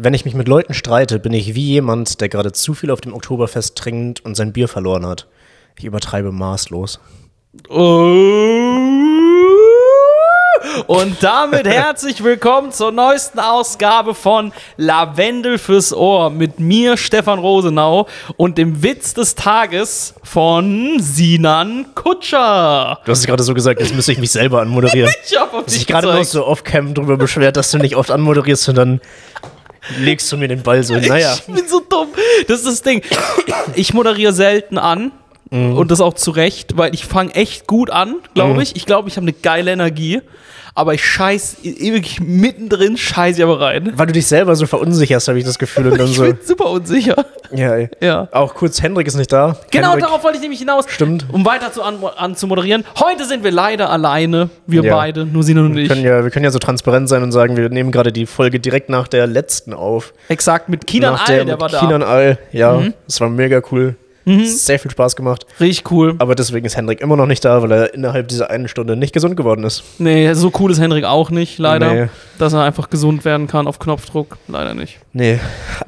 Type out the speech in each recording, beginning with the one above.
Wenn ich mich mit Leuten streite, bin ich wie jemand, der gerade zu viel auf dem Oktoberfest trinkt und sein Bier verloren hat. Ich übertreibe maßlos. Und damit herzlich willkommen zur neuesten Ausgabe von Lavendel fürs Ohr mit mir, Stefan Rosenau, und dem Witz des Tages von Sinan Kutscher. Du hast es gerade so gesagt, jetzt müsste ich mich selber anmoderieren. Ich hab auf Dass dich ich gerade noch so off-cam drüber beschwert, dass du nicht oft anmoderierst und dann legst du mir den Ball so. Naja. Ich bin so dumm. Das ist das Ding. Ich moderiere selten an. Mhm. Und das auch zu Recht, weil ich fange echt gut an, glaube ich. Ich glaube, ich habe eine geile Energie. Aber ich scheiß ewig mittendrin, scheiße ich aber rein. Weil du dich selber so verunsicherst, habe ich das Gefühl. Und dann Ich so. bin super unsicher. Ja, ey. Ja. Auch kurz, Hendrik ist nicht da. Genau Hendrik, darauf wollte ich nämlich hinaus. Stimmt. Um weiter zu an, an zu moderieren. Heute sind wir leider alleine. Wir Ja. beide, nur Sina und ich. können, ja, wir können ja so transparent sein und sagen, wir nehmen gerade die Folge direkt nach der letzten auf. Exakt, mit Kinan All, der, mit war da. Kinan All, ja. Das war mega cool. Sehr viel Spaß gemacht. Richtig cool. Aber deswegen ist Hendrik immer noch nicht da, weil er innerhalb dieser einen Stunde nicht gesund geworden ist. Nee, so cool ist Hendrik auch nicht, leider. Nee. Dass er einfach gesund werden kann auf Knopfdruck. Leider nicht. Nee,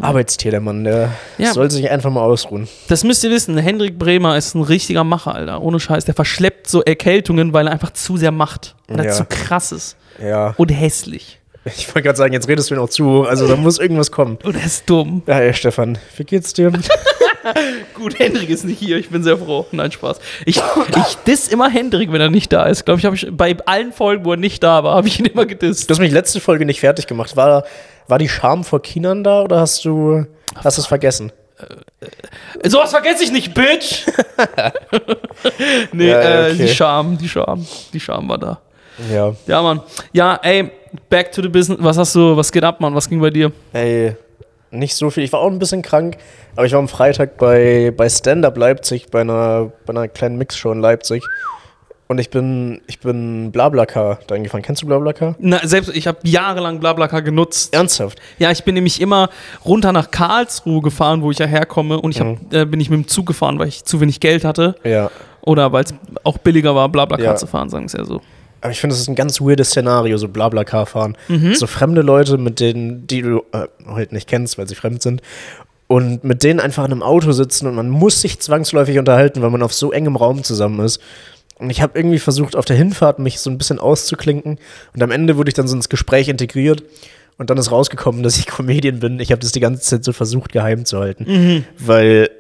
Arbeitstier, der Mann, der Ja. soll sich einfach mal ausruhen. Das müsst ihr wissen, Hendrik Bremer ist ein richtiger Macher, Alter. Ohne Scheiß. Der verschleppt so Erkältungen, weil er einfach zu sehr macht. Weil er Ja. zu krass ist. Ja, Und hässlich. Ich wollte gerade sagen, jetzt redest du mir noch zu, also da muss irgendwas kommen. Und er ist dumm. Ja, ey, Stefan, wie geht's dir? Gut, Hendrik ist nicht hier. Ich bin sehr froh. Nein, Spaß. Ich, ich diss immer Hendrik, wenn er nicht da ist. Glaube ich, habe ich bei allen Folgen, wo er nicht da war, habe ich ihn immer gedisst. Du hast mich letzte Folge nicht fertig gemacht. War, war die Scham vor Kindern da oder hast du hast es vergessen? Sowas vergesse ich nicht, Bitch! nee, Ja, äh, okay. die Scham, die Scham, die Scham war da. Ja. Ja, Mann. Ja, ey, back to the business. Was hast du, was geht ab, Mann? Was ging bei dir? Ey, nicht so viel. Ich war auch ein bisschen krank, aber ich war am Freitag bei, bei Stand Up Leipzig, bei einer, bei einer kleinen Mixshow in Leipzig. Und ich bin, ich bin Blablacar da hingefahren. Kennst du Blablacar? Na, selbst, ich habe jahrelang Blablacar genutzt. Ernsthaft? Ja, ich bin nämlich immer runter nach Karlsruhe gefahren, wo ich ja herkomme. Und ich hab, äh, bin ich mit dem Zug gefahren, weil ich zu wenig Geld hatte. Ja. Oder weil es auch billiger war, Blablacar Ja. zu fahren, sagen wir es ja so. Aber ich finde, das ist ein ganz weirdes Szenario, so Blablacar fahren. Mhm. So fremde Leute, mit denen, die du äh, halt nicht kennst, weil sie fremd sind. Und mit denen einfach in einem Auto sitzen und man muss sich zwangsläufig unterhalten, weil man auf so engem Raum zusammen ist. Und ich habe irgendwie versucht, auf der Hinfahrt mich so ein bisschen auszuklinken. Und am Ende wurde ich dann so ins Gespräch integriert. Und dann ist rausgekommen, dass ich Comedian bin. Ich habe das die ganze Zeit so versucht, geheim zu halten. Weil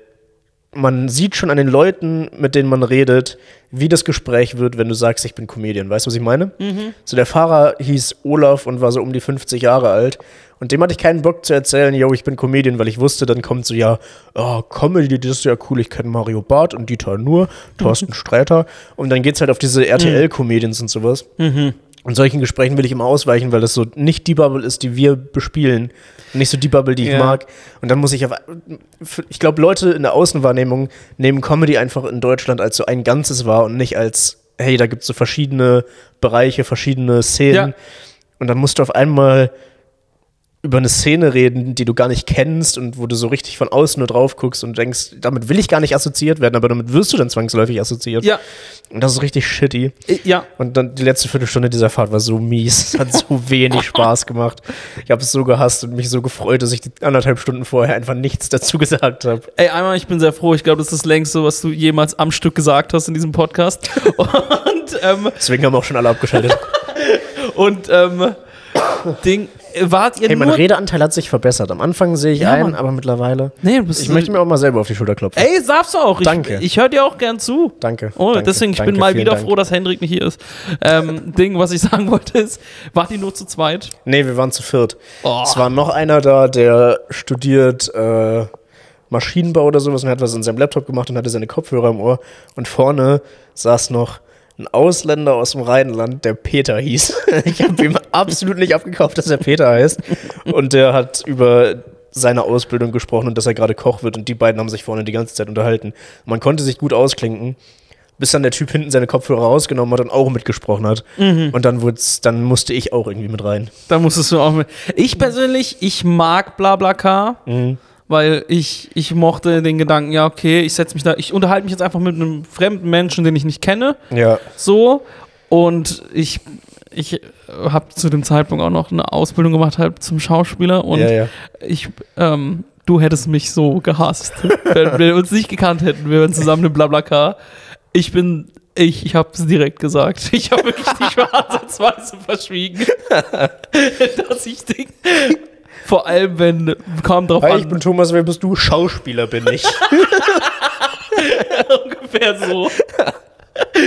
man sieht schon an den Leuten, mit denen man redet, wie das Gespräch wird, wenn du sagst, ich bin Comedian. Weißt du, was ich meine? So, der Fahrer hieß Olaf und war so um die 50 Jahre alt. Und dem hatte ich keinen Bock zu erzählen, yo, ich bin Comedian, weil ich wusste, dann kommt so, ja, oh, Comedy, das ist ja cool, ich kenne Mario Barth und Dieter Nuhr, Thorsten Sträter. Und dann geht's halt auf diese RTL-Comedians und sowas. Und solchen Gesprächen will ich immer ausweichen, weil das so nicht die Bubble ist, die wir bespielen. Nicht so die Bubble, die ich Ja. mag. Und dann muss ich auf. Ich glaube, Leute in der Außenwahrnehmung nehmen Comedy einfach in Deutschland als so ein Ganzes wahr und nicht als, hey, da gibt es so verschiedene Bereiche, verschiedene Szenen. Ja. Und dann musst du auf einmal über eine Szene reden, die du gar nicht kennst und wo du so richtig von außen nur drauf guckst und denkst, damit will ich gar nicht assoziiert werden, aber damit wirst du dann zwangsläufig assoziiert. Ja, Und das ist richtig shitty. ja. Und dann die letzte Viertelstunde dieser Fahrt war so mies. Es hat so wenig Spaß gemacht. Ich habe es so gehasst und mich so gefreut, dass ich die anderthalb Stunden vorher einfach nichts dazu gesagt habe. Ey, einmal, ich bin sehr froh. Ich glaube, das ist das längste, was du jemals am Stück gesagt hast in diesem Podcast. Und, ähm, Deswegen haben auch schon alle abgeschaltet. und, ähm, Ding, wart ihr Hey, mein nur... Redeanteil hat sich verbessert. Am Anfang sehe ich Ja, ein, Mann. aber mittlerweile. Nee, du bist Ich möchte mir auch mal selber auf die Schulter klopfen. Ey, darfst du auch. Ich, Danke. Ich höre dir auch gern zu. Danke. Oh, danke, deswegen, ich danke, bin mal vielen wieder Dank. froh, dass Hendrik nicht hier ist. Ähm, Ding, was ich sagen wollte, ist, wart ihr nur zu zweit? Nee, wir waren zu viert. Oh. Es war noch einer da, der studiert äh, Maschinenbau oder sowas und hat was in seinem Laptop gemacht und hatte seine Kopfhörer im Ohr. Und vorne saß noch ein Ausländer aus dem Rheinland, der Peter hieß. Ich habe ihm absolut nicht abgekauft, dass er Peter heißt. Und der hat über seine Ausbildung gesprochen und dass er gerade Koch wird. Und die beiden haben sich vorne die ganze Zeit unterhalten. Man konnte sich gut ausklinken. Bis dann der Typ hinten seine Kopfhörer rausgenommen hat und auch mitgesprochen hat. Und dann, dann musste ich auch irgendwie mit rein. Da musstest du auch mit. Ich persönlich, ich mag Blablacar, weil ich, ich mochte den Gedanken, ja, okay, ich setze mich da, ich unterhalte mich jetzt einfach mit einem fremden Menschen, den ich nicht kenne. Ja. So. Und ich ich habe zu dem Zeitpunkt auch noch eine Ausbildung gemacht halt zum Schauspieler und ja, ja. ich, ähm, du hättest mich so gehasst, wenn wir uns nicht gekannt hätten, wir wären zusammen im Blablacar. Ich bin, ich, ich habe es direkt gesagt. Ich habe wirklich nicht mal ansatzweise verschwiegen, dass ich den, vor allem wenn, kam drauf Hi, an, ich bin Thomas, wer bist du? Schauspieler bin ich. ungefähr so.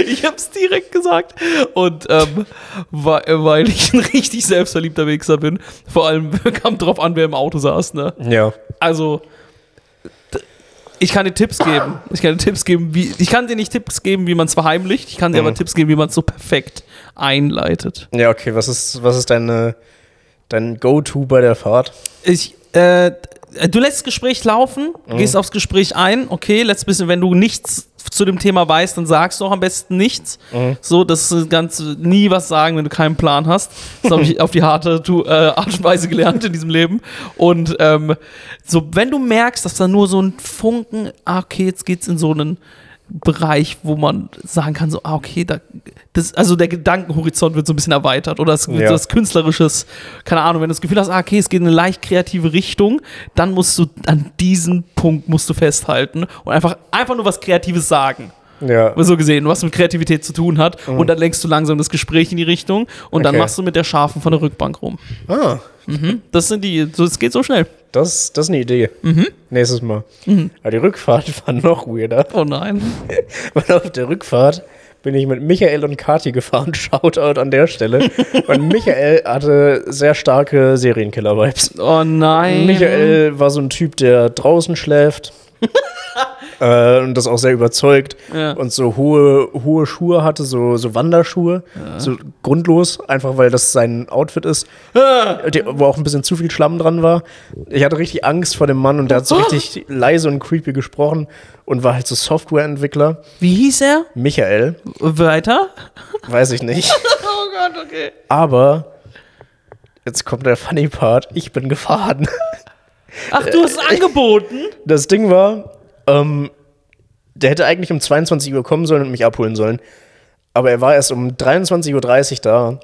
Ich hab's direkt gesagt. Und ähm, weil, weil ich ein richtig selbstverliebter Wichser bin. Vor allem kam drauf an, wer im Auto saß. Ne? ja. Also, ich kann dir Tipps geben. Ich kann dir Tipps geben, wie. Ich kann dir nicht Tipps geben, wie man es verheimlicht. Ich kann dir Mhm. aber Tipps geben, wie man es so perfekt einleitet. Ja, okay, was ist, was ist deine, dein Go-To bei der Fahrt? Ich, äh, du lässt das Gespräch laufen, Mhm. gehst aufs Gespräch ein, okay, letztes bisschen, wenn du nichts zu dem Thema weißt, dann sagst du auch am besten nichts. Mhm. So, das ist ganz nie was sagen, wenn du keinen Plan hast. Das habe ich auf die harte äh, Art und Weise gelernt in diesem Leben. Und ähm, so, wenn du merkst, dass da nur so ein Funken, ah, okay, jetzt geht's in so einen Bereich, wo man sagen kann, so, ah, okay, da, das, also der Gedankenhorizont wird so ein bisschen erweitert oder es wird Ja. so was Künstlerisches, keine Ahnung, wenn du das Gefühl hast, ah, okay, es geht in eine leicht kreative Richtung, dann musst du an diesem Punkt musst du festhalten und einfach, einfach nur was Kreatives sagen. Ja. So gesehen, was mit Kreativität zu tun hat. Und dann lenkst du langsam das Gespräch in die Richtung und dann Okay. machst du mit der Schafen von der Rückbank rum. Ah, Das sind die, so, es geht so schnell. Das, das ist eine Idee. Nächstes Mal. Aber die Rückfahrt war noch weirder. Oh nein. Weil auf der Rückfahrt bin ich mit Michael und Kati gefahren. Shoutout an der Stelle. Und Michael hatte sehr starke Serienkiller-Vibes. Oh nein. Michael war so ein Typ, der draußen schläft. äh, und das auch sehr überzeugt. Ja. Und so hohe, hohe Schuhe hatte, so, so Wanderschuhe. So grundlos, einfach weil das sein Outfit ist. Die, wo auch ein bisschen zu viel Schlamm dran war. Ich hatte richtig Angst vor dem Mann und der hat so richtig leise und creepy gesprochen und war halt so Softwareentwickler. Wie hieß er? Michael, Weiter? weiß ich nicht. Oh Gott, okay. Aber jetzt kommt der funny Part. Ich bin gefahren. Ach, du hast es angeboten? Das Ding war, ähm, der hätte eigentlich um 22 Uhr kommen sollen und mich abholen sollen. Aber er war erst um 23.30 Uhr da.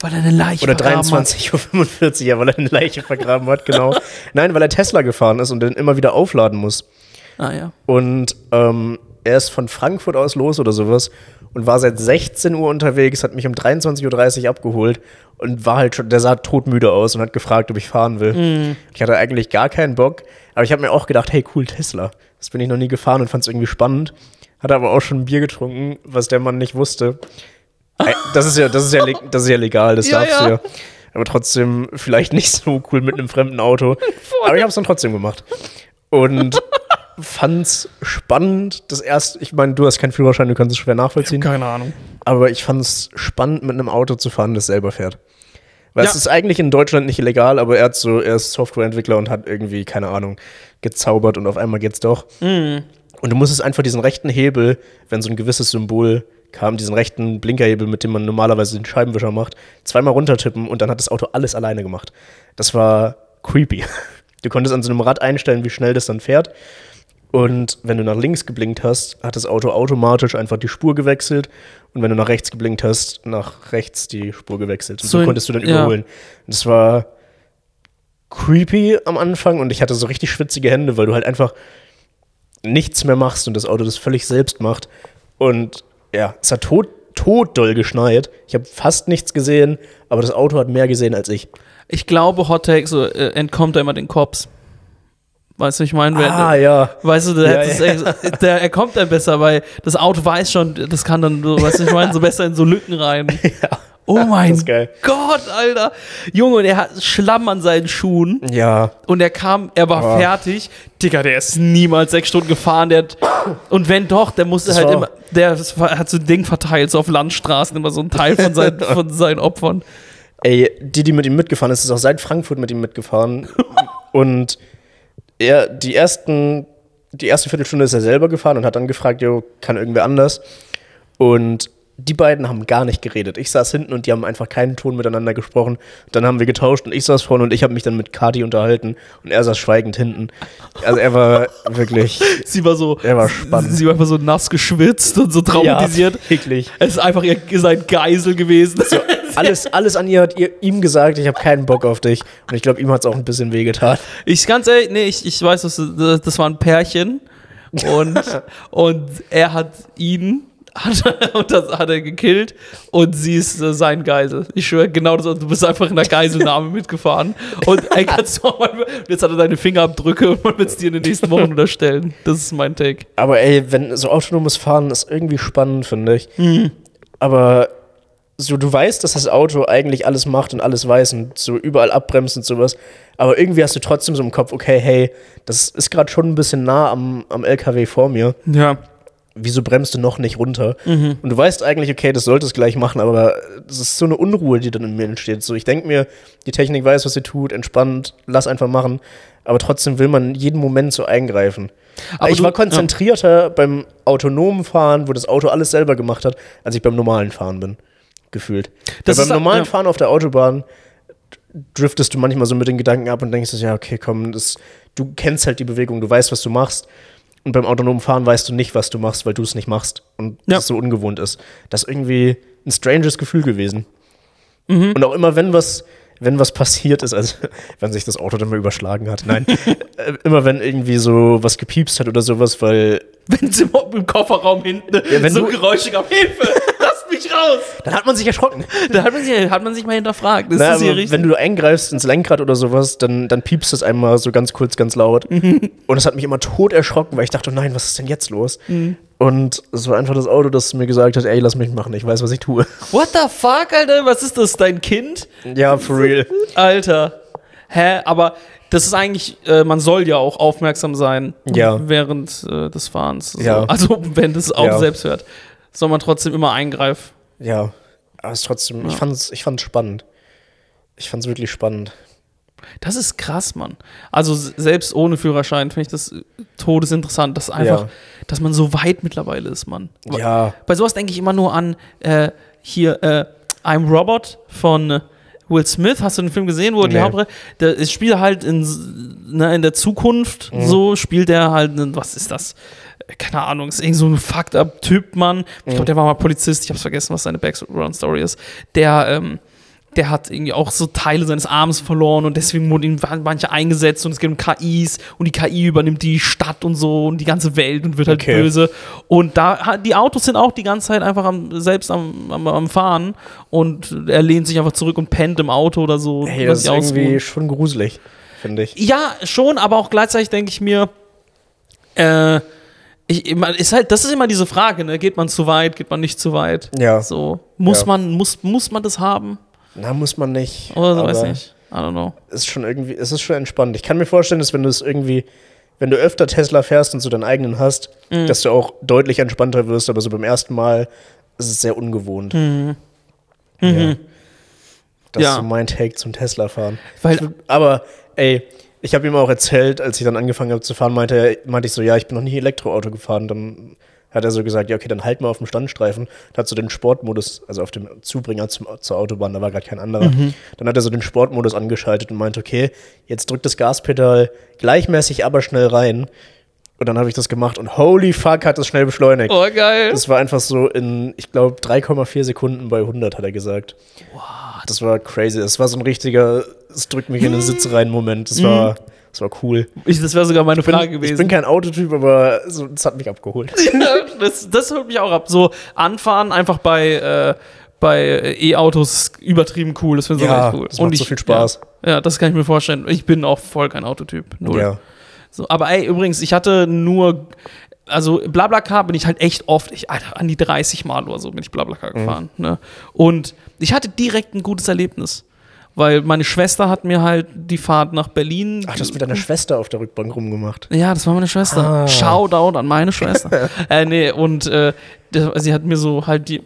Weil er eine Leiche Oder vergraben hat. 23.45 Uhr, ja, weil er eine Leiche vergraben hat, genau. Nein, weil er Tesla gefahren ist und den immer wieder aufladen muss. Ah ja. Und ähm, er ist von Frankfurt aus los oder sowas und war seit 16 Uhr unterwegs, hat mich um 23.30 Uhr abgeholt und war halt schon, der sah todmüde aus und hat gefragt, ob ich fahren will. Ich hatte eigentlich gar keinen Bock, aber ich habe mir auch gedacht, hey, cool, Tesla. Das bin ich noch nie gefahren und fand es irgendwie spannend. Hatte aber auch schon ein Bier getrunken, was der Mann nicht wusste. Das ist ja, das ist ja, das ist ja legal, das Ja, darfst ja. du ja. Aber trotzdem vielleicht nicht so cool mit einem fremden Auto. Aber ich habe es dann trotzdem gemacht. Und fand's spannend. Das erste, ich meine, du hast keinen Führerschein, du kannst es schwer nachvollziehen. Keine Ahnung. Aber ich fand's spannend, mit einem Auto zu fahren, das selber fährt. Weil es Ja. ist eigentlich in Deutschland nicht illegal, aber er, hat so, er ist Softwareentwickler und hat irgendwie, keine Ahnung, gezaubert und auf einmal geht's doch. Und du musstest einfach diesen rechten Hebel, wenn so ein gewisses Symbol kam, diesen rechten Blinkerhebel, mit dem man normalerweise den Scheibenwischer macht, zweimal runtertippen und dann hat das Auto alles alleine gemacht. Das war creepy. Du konntest an so einem Rad einstellen, wie schnell das dann fährt. Und wenn du nach links geblinkt hast, hat das Auto automatisch einfach die Spur gewechselt. Und wenn du nach rechts geblinkt hast, nach rechts die Spur gewechselt. Und So so, konntest du dann ja. überholen. Und das war creepy am Anfang und ich hatte so richtig schwitzige Hände, weil du halt einfach nichts mehr machst und das Auto das völlig selbst macht. Und ja, es hat tot, tot doll geschneit. Ich habe fast nichts gesehen, aber das Auto hat mehr gesehen als ich. Ich glaube, Hot Take so, äh, entkommt er immer den Cops. Weißt du, ich meine, Ah, ja. Weißt du, der, Ja, echt- der, er kommt dann besser, weil das Auto weiß schon, das kann dann, weißt du, ich meine, so besser in so Lücken rein. Ja. Oh mein. Gott, Alter. Junge, und er hat Schlamm an seinen Schuhen Ja, und er kam, er war Oh. fertig. Digga, der ist niemals sechs Stunden gefahren. Der hat, und wenn doch, der musste Das halt immer, der hat so ein Ding verteilt, so auf Landstraßen, immer so ein Teil von seinen, von seinen Opfern. Ey, die, die mit ihm mitgefahren ist, ist auch seit Frankfurt mit ihm mitgefahren. und er, die ersten, die erste Viertelstunde ist er selber gefahren und hat dann gefragt, jo, kann irgendwer anders? Und die beiden haben gar nicht geredet. Ich saß hinten und die haben einfach keinen Ton miteinander gesprochen. Dann haben wir getauscht und ich saß vorne und ich habe mich dann mit Kati unterhalten und er saß schweigend hinten. Also er war wirklich, Sie war so, er war spannend. sie war einfach so nass geschwitzt und so traumatisiert. Ja, wirklich. Es ist einfach ihr, sein Geisel gewesen. Alles, alles an ihr hat ihr, ihm gesagt, ich habe keinen Bock auf dich. Und ich glaube, ihm hat es auch ein bisschen wehgetan. Ich ganz ehrlich, nee, ich, ich weiß, das, das war ein Pärchen und, und er hat ihn hat, und das hat er gekillt und sie ist äh, sein Geisel. Ich schwöre, genau das, du bist einfach in der Geiselnahme mitgefahren und ey, kannst du auch mal, jetzt hat er deine Fingerabdrücke und man wird es dir in den nächsten Wochen unterstellen. Das ist mein Take. Aber ey, wenn so autonomes Fahren ist irgendwie spannend, finde ich. Aber so, du weißt, dass das Auto eigentlich alles macht und alles weiß und so überall abbremst und sowas. Aber irgendwie hast du trotzdem so im Kopf, okay, hey, das ist gerade schon ein bisschen nah am, am LKW vor mir. Ja. Wieso bremst du noch nicht runter? Und du weißt eigentlich, okay, das solltest gleich machen, aber das ist so eine Unruhe, die dann in mir entsteht. So, ich denke mir, die Technik weiß, was sie tut, entspannt, lass einfach machen. Aber trotzdem will man jeden Moment so eingreifen. Aber ich du- war konzentrierter beim autonomen Fahren, wo das Auto alles selber gemacht hat, als ich beim normalen Fahren bin. Gefühlt. Beim normalen ja. Fahren auf der Autobahn driftest du manchmal so mit den Gedanken ab und denkst, ja, okay, komm, das, du kennst halt die Bewegung, du weißt, was du machst. Und beim autonomen Fahren weißt du nicht, was du machst, weil du es nicht machst und Ja. das so ungewohnt ist. Das ist irgendwie ein stranges Gefühl gewesen. Mhm. Und auch immer, wenn was, wenn was passiert ist, also wenn sich das Auto dann mal überschlagen hat, nein, äh, immer wenn irgendwie so was gepiepst hat oder sowas, weil Wenn sie im im Kofferraum hinten wenn so du- Geräusche gab, Hilfe, raus. dann hat man sich erschrocken. Da hat man sich, hat man sich mal hinterfragt. Das Na, ist hier richtig. wenn du eingreifst ins Lenkrad oder sowas, dann, dann piepst es einmal so ganz kurz, ganz laut. Mhm. Und es hat mich immer tot erschrocken, weil ich dachte, oh nein, was ist denn jetzt los? Mhm. Und es war einfach das Auto, das mir gesagt hat, ey, lass mich machen, ich weiß, was ich tue. What the fuck, Alter? Was ist das? Dein Kind? ja, for real. Alter. Hä? Aber das ist eigentlich, äh, man soll ja auch aufmerksam sein Ja. während äh, des Fahrens. So. Ja. Also wenn das Auto Ja. selbst hört, soll man trotzdem immer eingreifen. Ja, aber es ist trotzdem, ich fand's, ich fand's spannend. Ich fand's wirklich spannend. Das ist krass, Mann. Also selbst ohne Führerschein finde ich das todesinteressant, dass einfach, Ja. dass man so weit mittlerweile ist, Mann. Ja, Bei sowas denke ich immer nur an äh, hier äh, I'm Robot von Will Smith. Hast du den Film gesehen, wo die Nee. Hauptrolle, der es spielt halt in, ne, in der Zukunft, Mhm. so spielt er halt, einen- was ist das? Keine Ahnung, ist irgend so ein fucked up Typ, Mann. Ich Mhm. glaube, der war mal Polizist, ich hab's vergessen, was seine Background-Story ist. Der, ähm, der hat irgendwie auch so Teile seines Arms verloren und deswegen wurden ihm manche eingesetzt und es gibt KIs und die KI übernimmt die Stadt und so und die ganze Welt und wird halt Okay. böse. Und da die Autos sind auch die ganze Zeit einfach am, selbst am, am, am Fahren und er lehnt sich einfach zurück und pennt im Auto oder so. hey, das ist irgendwie ausruhen. schon gruselig, finde ich. Ja, schon, aber auch gleichzeitig denke ich mir, äh, ich, ist halt, das ist immer diese Frage, ne? Geht man zu weit, geht man nicht zu weit? Ja. So, muss Ja. man, muss, muss man das haben? Na, muss man nicht. Oder so, weiß nicht. I don't know. Ist schon irgendwie, es ist schon entspannt. Ich kann mir vorstellen, dass wenn du es irgendwie, wenn du öfter Tesla fährst und so deinen eigenen hast, Mhm. dass du auch deutlich entspannter wirst, aber so beim ersten Mal ist es sehr ungewohnt. Ja. Das Mhm. Ja. ist so mein Take zum Tesla-Fahren. Weil, Aber, ey, ich habe ihm auch erzählt, als ich dann angefangen habe zu fahren, meinte, er, meinte ich so, ja, ich bin noch nie Elektroauto gefahren. Dann hat er so gesagt, ja, okay, dann halt mal auf dem Standstreifen. Da hat so den Sportmodus, also auf dem Zubringer zum, zur Autobahn, da war gerade kein anderer. Dann hat er so den Sportmodus angeschaltet und meinte, okay, jetzt drückt das Gaspedal gleichmäßig, aber schnell rein. Und dann habe ich das gemacht und holy fuck, hat es schnell beschleunigt. oh geil. Das war einfach so in, ich glaube, 3,4 Sekunden bei 100, hat er gesagt. Das war crazy. Das war so ein richtiger, es drückt mich in den Sitz rein Moment. Das war, das war cool. Ich, das wäre sogar meine Ich bin, Frage ich gewesen. bin kein Autotyp, aber so, das hat mich abgeholt. das, das holt mich auch ab. So anfahren einfach bei, äh, bei E-Autos übertrieben cool. Das finde ich Ja, cool. das macht Und so ich, viel Spaß. Ja, ja, das kann ich mir vorstellen. Ich bin auch voll kein Autotyp. Null. Ja. So, aber ey, übrigens, ich hatte nur, also Blablacar bin ich halt echt oft, ich, Alter, an die 30 Mal oder so bin ich Blablacar Mhm. gefahren. Ne? Und ich hatte direkt ein gutes Erlebnis. Weil meine Schwester hat mir halt die Fahrt nach Berlin. Ach, du hast mit deiner Schwester auf der Rückbank rumgemacht. Ja, das war meine Schwester. Ah. Shoutout an meine Schwester. äh, nee, und äh, sie hat mir so halt die,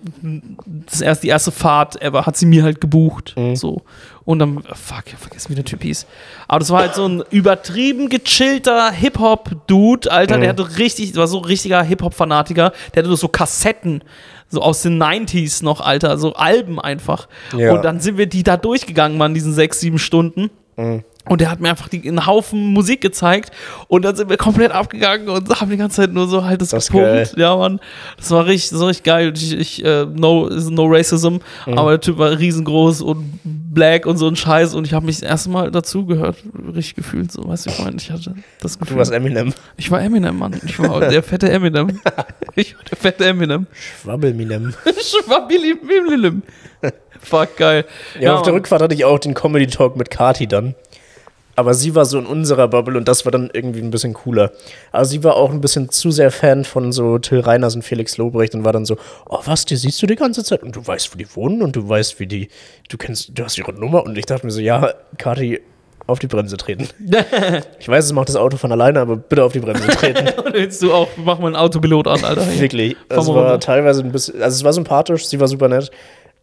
das erst, die erste Fahrt ever hat sie mir halt gebucht. Mhm. So. Und dann, fuck, ich vergessen, wie der Typ hieß. Aber das war halt so ein übertrieben gechillter Hip-Hop-Dude, Alter. Der Mhm. hatte richtig, war so ein richtiger Hip-Hop-Fanatiker. Der hatte so Kassetten, so aus den 90s noch, Alter, so Alben einfach. Ja. Und dann sind wir die da durchgegangen, man, diesen sechs, sieben Stunden. Mhm. Und der hat mir einfach die, einen Haufen Musik gezeigt und dann sind wir komplett abgegangen und haben die ganze Zeit nur so halt das, Das gepumpt. Ja, Mann. Das war richtig, so richtig geil. Ich, ich äh, no, no Racism, Mhm. aber der Typ war riesengroß und black und so ein Scheiß und ich habe mich das erste Mal dazugehört, richtig gefühlt, so, weißt du, ich meine, ich hatte das Gefühl. Du warst Eminem. ich war Eminem, Mann. Ich war der fette Eminem. Ich war der fette Eminem. Schwabbelminem. Eminem. Fuck, geil. Ja, auf der. Rückfahrt hatte ich auch den Comedy Talk mit Kati dann. Aber sie war so in unserer Bubble und das war dann irgendwie ein bisschen cooler. Aber sie war auch ein bisschen zu sehr Fan von so Till Reiners und Felix Lobrecht und war dann so, oh was, die siehst du die ganze Zeit und du weißt, wo die wohnen und du weißt, wie die, du kennst, du hast ihre Nummer und ich dachte mir so, ja, Kati, auf die Bremse treten. Ich weiß, es macht das Auto von alleine, aber bitte auf die Bremse treten. Und willst du auch, mach mal einen Autopilot an, Alter. Wirklich. Fahr Es war runter. teilweise ein bisschen, also es war sympathisch, sie war super nett,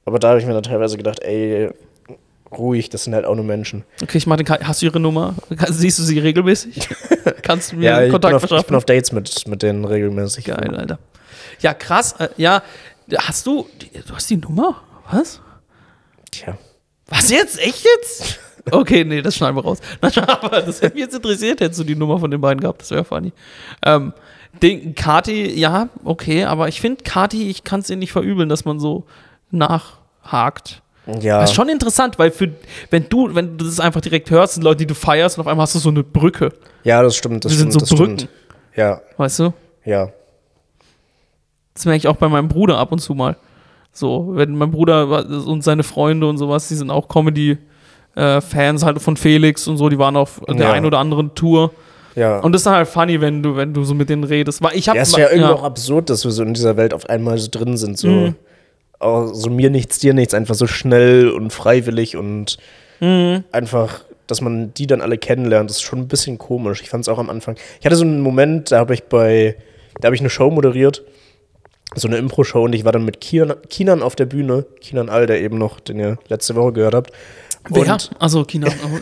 aber da habe ich mir dann teilweise gedacht, ey, ruhig, das sind halt auch nur Menschen. Okay, ich mach den Hast du ihre Nummer? Siehst du sie regelmäßig? Kannst du mir Ja, ich Kontakt auf, ich bin verschaffen? auf Dates mit, mit denen regelmäßig. Geil, Alter. Ja, krass. Äh, ja, hast du, du hast die Nummer? Was? Tja. Was jetzt? Echt jetzt? Okay, nee, das schneiden wir raus. Aber das hätte mich jetzt interessiert, hättest du die Nummer von den beiden gehabt, das wäre funny. Ähm, den, Kati, ja, okay, aber ich finde, Kati, ich kann es ihr nicht verübeln, dass man so nachhakt. Ja. Das ist schon interessant, weil für, wenn du, wenn du das einfach direkt hörst, sind Leute, die du feierst und auf einmal hast du so eine Brücke, ja, das stimmt. Das Wir sind stimmt, so das Brücken. stimmt. Ja, weißt du? ja. Das merke ich auch bei meinem Bruder ab und zu mal. So, wenn mein Bruder und seine Freunde und sowas, die sind auch Comedy-Fans halt von Felix und so, die waren auf der Ja. einen oder anderen Tour. Ja. Und das ist dann halt funny, wenn du, wenn du so mit denen redest. Weil ich hab, ja, es ist ja irgendwie auch absurd, dass wir so in dieser Welt auf einmal so drin sind. So, Mhm. Auch so mir nichts, dir nichts, einfach so schnell und freiwillig und Mhm. einfach, dass man die dann alle kennenlernt, das ist schon ein bisschen komisch. Ich fand es auch am Anfang. Ich hatte so einen Moment, da habe ich bei, da habe ich eine Show moderiert, so eine Impro-Show und ich war dann mit Kian, Kinan auf der Bühne, Kinan All, der eben noch, den ihr letzte Woche gehört habt. Wer? Und, Also China. Oh.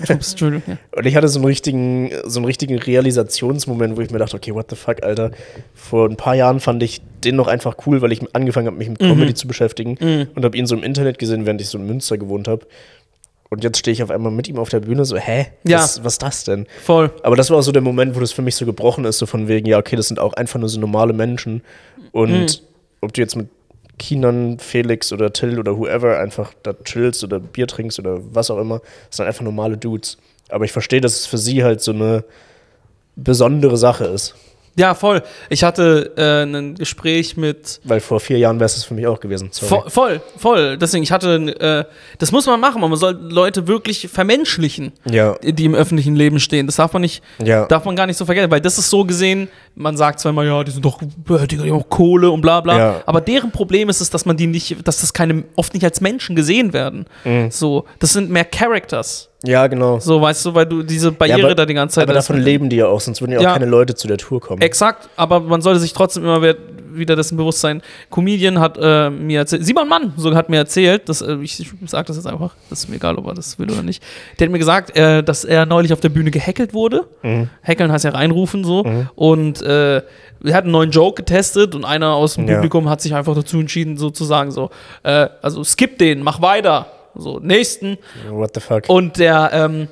Ja. und ich hatte so einen richtigen, so einen richtigen Realisationsmoment, wo ich mir dachte, okay, what the fuck, Alter. Vor ein paar Jahren fand ich den noch einfach cool, weil ich angefangen habe, mich mit Comedy zu beschäftigen und habe ihn so im Internet gesehen, während ich so in Münster gewohnt habe. Und jetzt stehe ich auf einmal mit ihm auf der Bühne, so, hä? Ja. Was, was ist das denn? Voll. Aber das war auch so der Moment, wo das für mich so gebrochen ist, so von wegen, ja, okay, das sind auch einfach nur so normale Menschen. Und ob du jetzt mit Kinan, Felix oder Till oder whoever einfach da chillst oder Bier trinkst oder was auch immer, das sind einfach normale Dudes. Aber ich verstehe, dass es für sie halt so eine besondere Sache ist. Ja, voll. Ich hatte äh, ein Gespräch mit Weil vor vier Jahren wäre es für mich auch gewesen. Sorry. Voll, voll, voll. Deswegen, ich hatte, äh, das muss man machen, man soll Leute wirklich vermenschlichen, Ja. die im öffentlichen Leben stehen. Das darf man nicht, Ja. darf man gar nicht so vergessen, weil das ist so gesehen, man sagt zwar immer, ja, die sind doch, äh, die haben auch Kohle und bla bla, Ja. aber deren Problem ist es, dass man die nicht, dass das keine, oft nicht als Menschen gesehen werden. Mhm. So, das sind mehr Characters. Ja, genau. So, weißt du, weil du diese Barriere ja, aber, da die ganze Zeit aber davon leben die ja auch, sonst würden ja auch Ja. keine Leute zu der Tour kommen. Exakt, aber man sollte sich trotzdem immer wieder dessen bewusst sein. Comedian hat äh, mir erzählt, Simon Mann sogar hat mir erzählt, dass, äh, ich, ich sage das jetzt einfach, das ist mir egal, ob er das will oder nicht. Der hat mir gesagt, äh, dass er neulich auf der Bühne gehackelt wurde. Hackeln heißt ja reinrufen so. Und äh, er hat einen neuen Joke getestet und einer aus dem Ja. Publikum hat sich einfach dazu entschieden, so zu sagen, so, äh, also skip den, mach weiter. So, nächsten. What the fuck? Und der, ähm,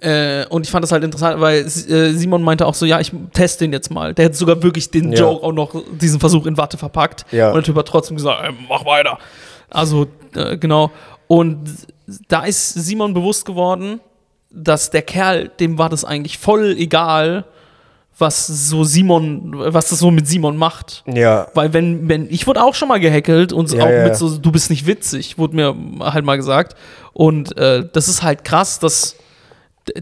äh, und ich fand das halt interessant, weil äh, Simon meinte auch so, ja, ich teste den jetzt mal. Der hat sogar wirklich den Ja. Joke auch noch, diesen Versuch in Watte verpackt. Ja. Und der Typ hat trotzdem gesagt, ey, mach weiter. Also, äh, genau. Und da ist Simon bewusst geworden, dass der Kerl, dem war das eigentlich voll egal, was so Simon, was das so mit Simon macht. ja. Weil wenn, wenn, ich wurde auch schon mal gehackelt und Ja, auch ja. mit so, du bist nicht witzig, wurde mir halt mal gesagt. Und äh, das ist halt krass, dass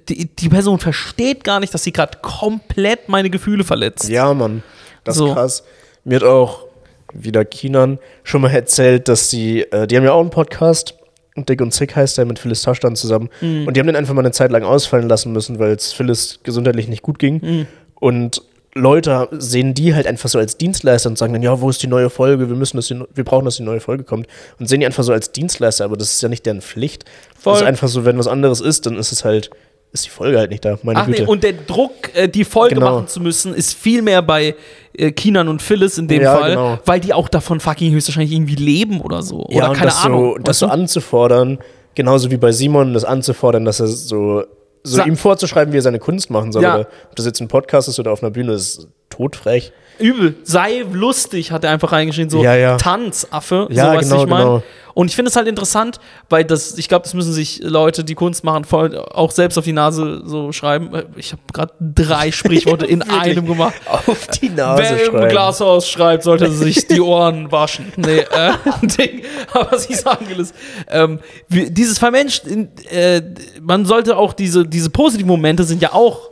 die, die Person versteht gar nicht, dass sie gerade komplett meine Gefühle verletzt. Ja, Mann. Das So. ist krass. Mir hat auch wieder Kinan schon mal erzählt, dass die, äh, die haben ja auch einen Podcast. Dick und Sick heißt der mit Phyllis Taschdan zusammen. Mhm. Und die haben den einfach mal eine Zeit lang ausfallen lassen müssen, weil es Phyllis gesundheitlich nicht gut ging. Mhm. Und Leute sehen die halt einfach so als Dienstleister und sagen dann, ja, wo ist die neue Folge? Wir müssen, dass die, wir brauchen, dass die neue Folge kommt. Und sehen die einfach so als Dienstleister, aber das ist ja nicht deren Pflicht. Voll. Das ist einfach so, wenn was anderes ist, dann ist es halt, ist die Folge halt nicht da. Meine Ach nee, Güte. und der Druck, äh, die Folge Genau. machen zu müssen, ist viel mehr bei äh, Kinan und Phyllis in dem Ja, Fall, genau. weil die auch davon fucking höchstwahrscheinlich irgendwie leben oder so. ja, oder keine das Ahnung. so, das so anzufordern, genauso wie bei Simon, das anzufordern, dass er so, so Sa- ihm vorzuschreiben, wie er seine Kunst machen soll. Ja. Oder ob das jetzt ein Podcast ist oder auf einer Bühne, ist todfrech. Übel. Sei lustig, hat er einfach reingeschrieben. So Ja, ja. Tanzaffe. Ja, so, genau, ich mein? genau. Und ich finde es halt interessant, weil das, ich glaube, das müssen sich Leute, die Kunst machen, voll auch selbst auf die Nase so schreiben. Ich habe gerade drei Sprichworte in einem gemacht. Auf die Nase Wer im schreiben. Glashaus schreibt, sollte sich die Ohren waschen. Nee, äh, Ding. Aber was ich sagen will, ist, ähm, wie, dieses Vermenscht, in, äh, man sollte auch diese, diese positiven Momente sind ja auch,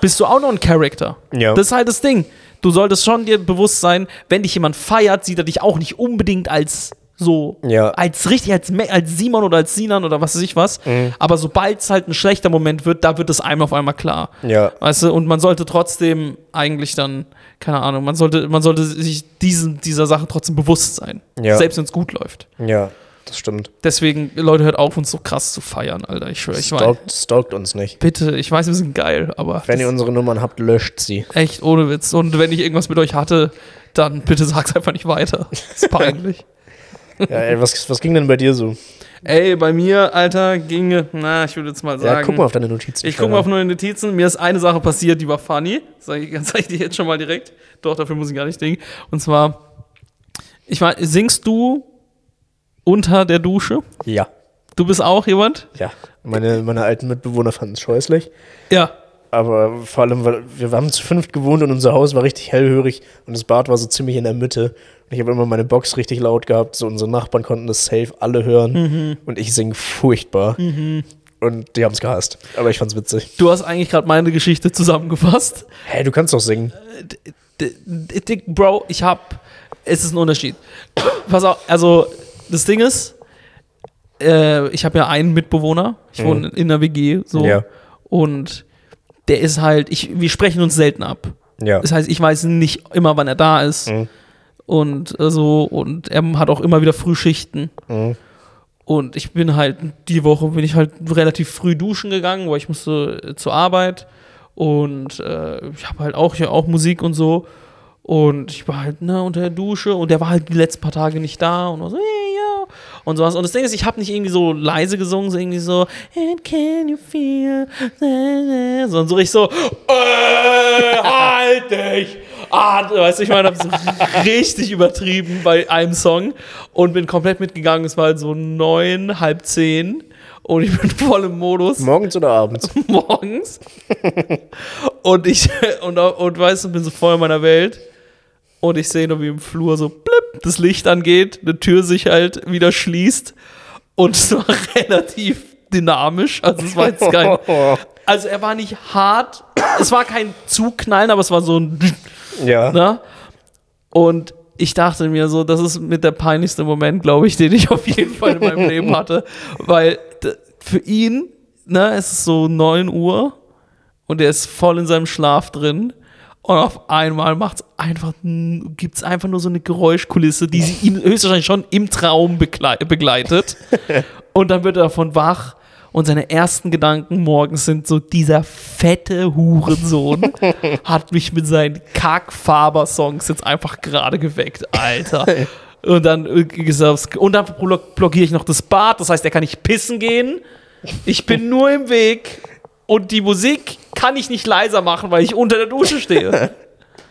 bist du auch noch ein Charakter. Ja. Das ist halt das Ding. Du solltest schon dir bewusst sein, wenn dich jemand feiert, sieht er dich auch nicht unbedingt als so, Ja. als richtig, als, als Simon oder als Sinan oder was weiß ich was. Mhm. Aber sobald es halt ein schlechter Moment wird, da wird es einem auf einmal klar. Ja. Weißt du, und man sollte trotzdem eigentlich dann, keine Ahnung, man sollte, man sollte sich diesen, dieser Sache trotzdem bewusst sein. Ja. Selbst wenn es gut läuft. Ja, das stimmt. Deswegen, Leute, hört auf, uns so krass zu feiern, Alter. Ich schwöre, ich weiß. Stalkt, stalkt uns nicht. Bitte, ich weiß, wir sind geil, aber Wenn ihr unsere Nummern habt, löscht sie. echt ohne Witz. Und wenn ich irgendwas mit euch hatte, dann bitte sag's einfach nicht weiter. Das ist peinlich. Ja, ey, was, was ging denn bei dir so? Ey, bei mir, Alter, ginge, na, ich würde jetzt mal sagen. Ja, guck mal auf deine Notizen. Ich gucke mal auf neue Notizen. Mir ist eine Sache passiert, die war funny. Sag ich, sag ich dir jetzt schon mal direkt. Doch, dafür muss ich gar nicht denken. Und zwar, ich meine, singst du unter der Dusche? Ja. Du bist auch jemand? Ja. Meine, meine alten Mitbewohner fanden es scheußlich. Ja. Aber vor allem, weil wir haben zu fünft gewohnt und unser Haus war richtig hellhörig und das Bad war so ziemlich in der Mitte. Und ich habe immer meine Box richtig laut gehabt. So unsere Nachbarn konnten das safe alle hören. Mhm. Und ich sing furchtbar. Und die haben es gehasst. Aber ich fand's witzig. Du hast eigentlich gerade meine Geschichte zusammengefasst. Hey, du kannst doch singen. D- d- Dick, Bro, ich hab. Es ist ein Unterschied. Pass auf, also, das Ding ist, äh, ich habe ja einen Mitbewohner. Ich wohne in der WG, so. Mhm. Ja. Und der ist halt, ich, wir sprechen uns selten ab. Ja. Das heißt, ich weiß nicht immer, wann er da ist. Mhm. Und äh, so, und er hat auch immer wieder Frühschichten. Mhm. Und ich bin halt, die Woche bin ich halt relativ früh duschen gegangen, weil ich musste äh, zur Arbeit. Und äh, ich habe halt auch, ich auch Musik und so. Und ich war halt ne, unter der Dusche und der war halt die letzten paar Tage nicht da und war so, hey, Und sowas. Und das Ding ist, ich habe nicht irgendwie so leise gesungen, so irgendwie so, and can you feel, sondern so richtig so, äh, halt dich. Ah, weißt du, ich meine, hab so richtig übertrieben bei einem Song und bin komplett mitgegangen. Es war halt so neun, halb zehn und ich bin voll im Modus Morgens oder abends? morgens. und ich, und, und weißt du, bin so voll in meiner Welt. Und ich sehe nur, wie im Flur so blip, das Licht angeht, eine Tür sich halt wieder schließt. Und es war relativ dynamisch. Also es war jetzt kein. Also er war nicht hart. Es war kein Zuknallen, aber es war so ein. Ja. Ne? Und ich dachte mir so, das ist mit der peinlichste Moment, glaube ich, den ich auf jeden Fall in meinem Leben hatte. Weil für ihn, ne, es ist so 9 Uhr und er ist voll in seinem Schlaf drin. Und auf einmal macht's einfach, gibt es einfach nur so eine Geräuschkulisse, die sie ihn höchstwahrscheinlich schon im Traum beglei- begleitet. und dann wird er davon wach und seine ersten Gedanken morgens sind so, dieser fette Hurensohn hat mich mit seinen Kack-Faber-Songs jetzt einfach gerade geweckt, Alter. Und dann, äh, und dann blo- blockiere ich noch das Bad, das heißt, er kann nicht pissen gehen. Ich bin nur im Weg und die Musik kann ich nicht leiser machen, weil ich unter der Dusche stehe.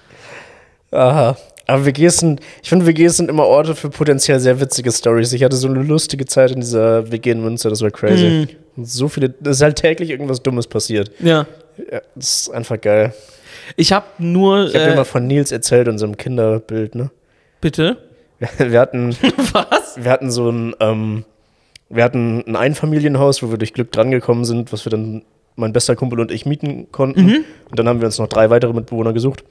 Aha. Aber WGs sind, ich finde, WGs sind immer Orte für potenziell sehr witzige Stories. Ich hatte so eine lustige Zeit in dieser WG in Münster, das war crazy. Und So viele, es ist halt täglich irgendwas Dummes passiert. Ja. Ja, das ist einfach geil. Ich habe nur. Ich habe dir äh, mal von Nils erzählt, unserem Kinderbild, ne? bitte? Wir hatten, Was? wir hatten so ein, ähm, wir hatten ein Einfamilienhaus, wo wir durch Glück drangekommen sind, was wir dann mein bester Kumpel und ich mieten konnten. Und dann haben wir uns noch drei weitere Mitbewohner gesucht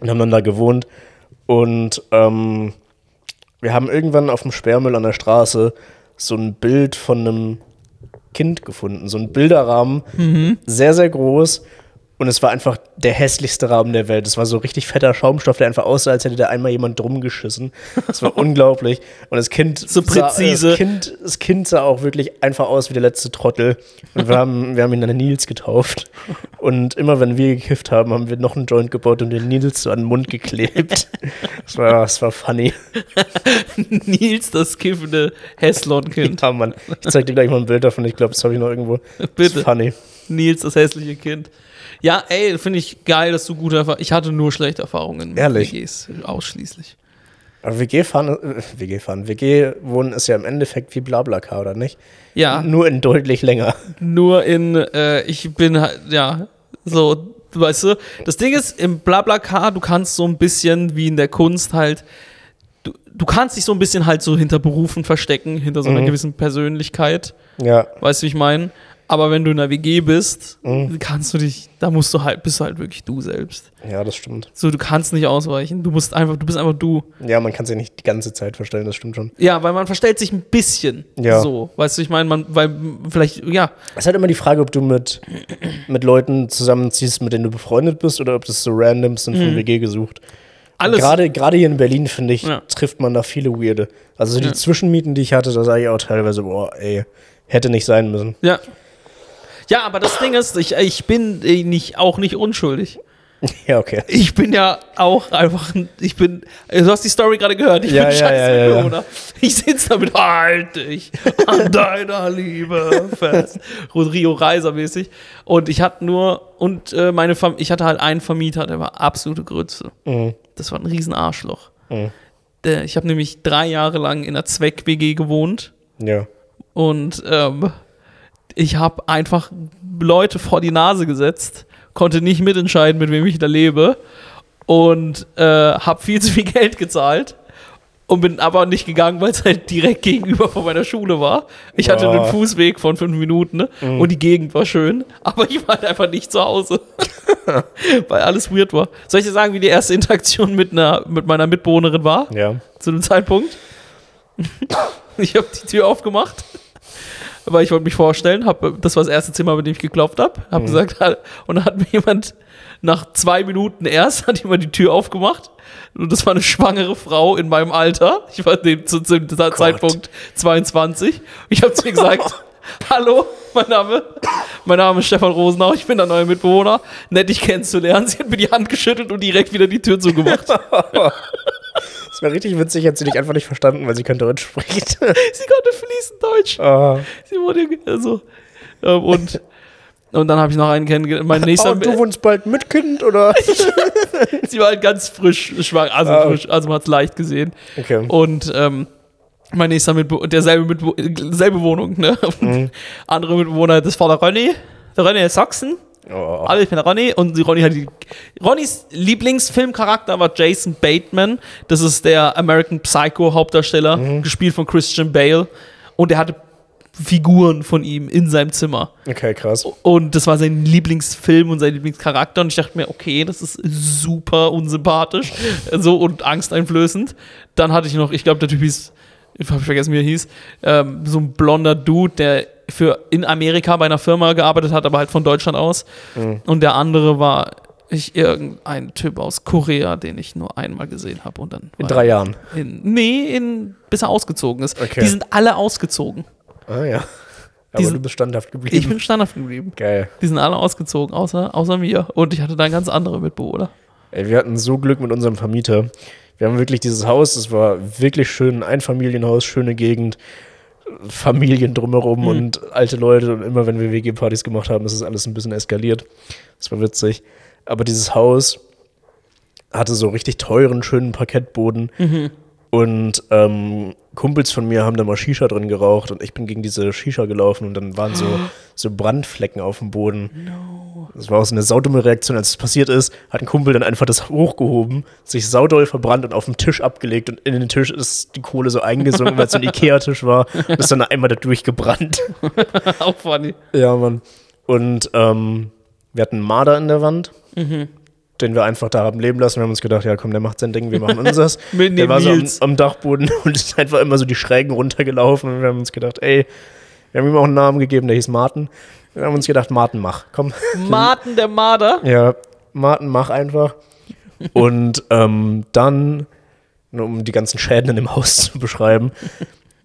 und haben dann da gewohnt. Und ähm, wir haben irgendwann auf dem Sperrmüll an der Straße so ein Bild von einem Kind gefunden, so ein Bilderrahmen, sehr, sehr groß. Und es war einfach der hässlichste Rahmen der Welt. Es war so richtig fetter Schaumstoff, der einfach aussah, als hätte da einmal jemand drum geschissen. Es war unglaublich. Und das Kind, So präzise. Sah, das, kind, das Kind sah auch wirklich einfach aus wie der letzte Trottel. Und wir haben, wir haben ihn dann Nils getauft. Und immer wenn wir gekifft haben, haben wir noch einen Joint gebaut und den Nils so an den Mund geklebt. Das war, das war funny. Nils, das kiffende Häslon-Kind. Ja, Mann. Ich zeig dir gleich mal ein Bild davon. Ich glaube, das habe ich noch irgendwo. Das Bitte. ist funny. Nils, das hässliche Kind. Ja, ey, finde ich geil, dass du gute Erfahrungen. Ich hatte nur schlechte Erfahrungen mit Ehrlich? WGs, ausschließlich. Aber WG-Fahren, äh, WG-Fahren, WG-Wohnen ist ja im Endeffekt wie Blablacar, oder nicht? Ja, Nur in deutlich länger. nur in, äh, ich bin halt, ja, so, weißt du, das Ding ist, im Blablacar, du kannst so ein bisschen wie in der Kunst halt, du, du kannst dich so ein bisschen halt so hinter Berufen verstecken, hinter so einer Mhm. gewissen Persönlichkeit, Ja. weißt du, wie ich meine? Aber wenn du in einer WG bist, Mhm. kannst du dich, da musst du halt, bist du halt wirklich du selbst. Ja, das stimmt. So, du kannst nicht ausweichen, du musst einfach, du bist einfach du. Ja, man kann sich nicht die ganze Zeit verstellen, das stimmt schon. Ja, weil man verstellt sich ein bisschen. Ja. So, weißt du, ich meine, man, weil vielleicht, ja, Es ist halt immer die Frage, ob du mit, mit Leuten zusammenziehst, mit denen du befreundet bist, oder ob das so randoms sind von WG gesucht. alles. Gerade, gerade hier in Berlin, finde ich, Ja. trifft man da viele Weirde. Also so die Ja. Zwischenmieten, die ich hatte, da sage ich auch teilweise, boah, ey, hätte nicht sein müssen. Ja. Ja, aber das Ding ist, ich, ich bin äh, nicht, auch nicht unschuldig. Ja, okay. Ich bin ja auch einfach, ein- ich bin, äh, du hast die Story gerade gehört, ich Ja, bin ja, scheiße ja, ja, ja. Ich sitze damit, halt dich an deiner Liebe fest. Rodrigo Reiser mäßig. Und ich hatte nur, und äh, meine Fam ich hatte halt einen Vermieter, der war absolute Grütze. Mhm. Das war ein riesen Arschloch. Mhm. Der, ich habe nämlich drei Jahre lang in einer Zweck-WG gewohnt. Ja. Und ähm, ich habe einfach Leute vor die Nase gesetzt, konnte nicht mitentscheiden, mit wem ich da lebe und äh, habe viel zu viel Geld gezahlt und bin aber nicht gegangen, weil es halt direkt gegenüber von meiner Schule war. Ich hatte Boah. einen Fußweg von fünf Minuten ne? und die Gegend war schön, aber ich war halt einfach nicht zu Hause, weil alles weird war. Soll ich dir sagen, wie die erste Interaktion mit, einer, mit meiner Mitbewohnerin war? Ja. zu dem Zeitpunkt. Ich habe die Tür aufgemacht, weil ich wollte mich vorstellen. Hab, das war das erste Zimmer, mit dem ich geklopft habe. Habe Mhm. gesagt, und dann hat mir jemand nach zwei Minuten erst hat jemand die Tür aufgemacht. Und das war eine schwangere Frau in meinem Alter. Ich war dem, zu, dem Zeitpunkt 22. Ich habe zu ihr gesagt, hallo, mein Name, mein Name ist Stefan Rosenau, ich bin der neue Mitbewohner. Nett, dich kennenzulernen. Sie hat mir die Hand geschüttelt und direkt wieder die Tür zugemacht. Das wäre richtig witzig, hätte sie dich einfach nicht verstanden, weil sie kein Deutsch spricht. Sie konnte fließend Deutsch. Ah. Sie wurde also ähm, und und dann habe ich noch einen kennengelernt. Mein nächster, Oh, du wohnst bald mit Kind, oder? sie war halt ganz frisch schwanger, also Ah. frisch, also man hat es leicht gesehen. Okay. Und ähm, mein nächster Mitbewohner, derselbe Mitbe selbe Wohnung, ne? Mhm. andere Mitbewohner, das war der Ronny. Der Ronny ist Sachsen. Oh. Hallo, ich bin der Ronny und die Ronny hat die. Ronnys Lieblingsfilmcharakter war Jason Bateman. Das ist der American Psycho Hauptdarsteller, Mhm. gespielt von Christian Bale. Und er hatte Figuren von ihm in seinem Zimmer. Okay, krass. Und das war sein Lieblingsfilm und sein Lieblingscharakter. Und ich dachte mir, okay, das ist super unsympathisch so und angsteinflößend. Dann hatte ich noch, ich glaube, der Typ hieß, ich habe vergessen, wie er hieß, ähm, so ein blonder Dude, der für in Amerika bei einer Firma gearbeitet hat, aber halt von Deutschland aus. Mhm. Und der andere war ich irgendein Typ aus Korea, den ich nur einmal gesehen habe und dann In drei Jahren. in, nee, in, bis er ausgezogen ist. Okay. Die sind alle ausgezogen. Ah ja. Aber Diesen- du bist standhaft geblieben. Ich bin standhaft geblieben. Geil. Die sind alle ausgezogen, außer, außer mir. Und ich hatte da ganz andere Mitbewohner. Ey, wir hatten so Glück mit unserem Vermieter. Wir haben wirklich dieses Haus, es war wirklich schön, ein Einfamilienhaus, schöne Gegend, Familien drumherum Hm. und alte Leute. Und immer wenn wir WG-Partys gemacht haben, ist es alles ein bisschen eskaliert. Das war witzig. Aber dieses Haus hatte so richtig teuren, schönen Parkettboden. Mhm. Und ähm, Kumpels von mir haben da mal Shisha drin geraucht und ich bin gegen diese Shisha gelaufen und dann waren so, so Brandflecken auf dem Boden. Das war auch so eine saudumme Reaktion, als es passiert ist, hat ein Kumpel dann einfach das hochgehoben, sich saudoll verbrannt und auf den Tisch abgelegt und in den Tisch ist die Kohle so eingesunken, weil es so ein Ikea-Tisch war und ist dann einmal da durchgebrannt. Auch funny. Ja, Mann. Und ähm, wir hatten einen Marder in der Wand, den wir einfach da haben leben lassen. Wir haben uns gedacht, ja komm, der macht sein Ding, wir machen unseres. Der war so am, am Dachboden und ist einfach immer so die Schrägen runtergelaufen. Und wir haben uns gedacht, ey, wir haben ihm auch einen Namen gegeben, der hieß Martin. Wir haben uns gedacht, Martin, mach. Komm. Martin der Marder. Ja, Martin, mach einfach. Und ähm, dann, nur um die ganzen Schäden in dem Haus zu beschreiben,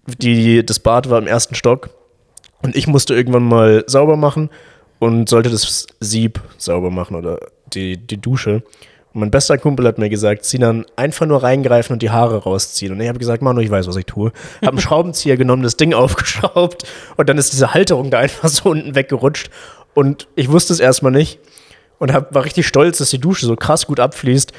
die, das Bad war im ersten Stock und ich musste irgendwann mal sauber machen und sollte das Sieb sauber machen oder die, die Dusche. Und mein bester Kumpel hat mir gesagt, Sinan, einfach nur reingreifen und die Haare rausziehen. Und ich habe gesagt, Manu, ich weiß, was ich tue. Habe einen Schraubenzieher genommen, das Ding aufgeschraubt und dann ist diese Halterung da einfach so unten weggerutscht. Und ich wusste es erstmal nicht und hab, war richtig stolz, dass die Dusche so krass gut abfließt.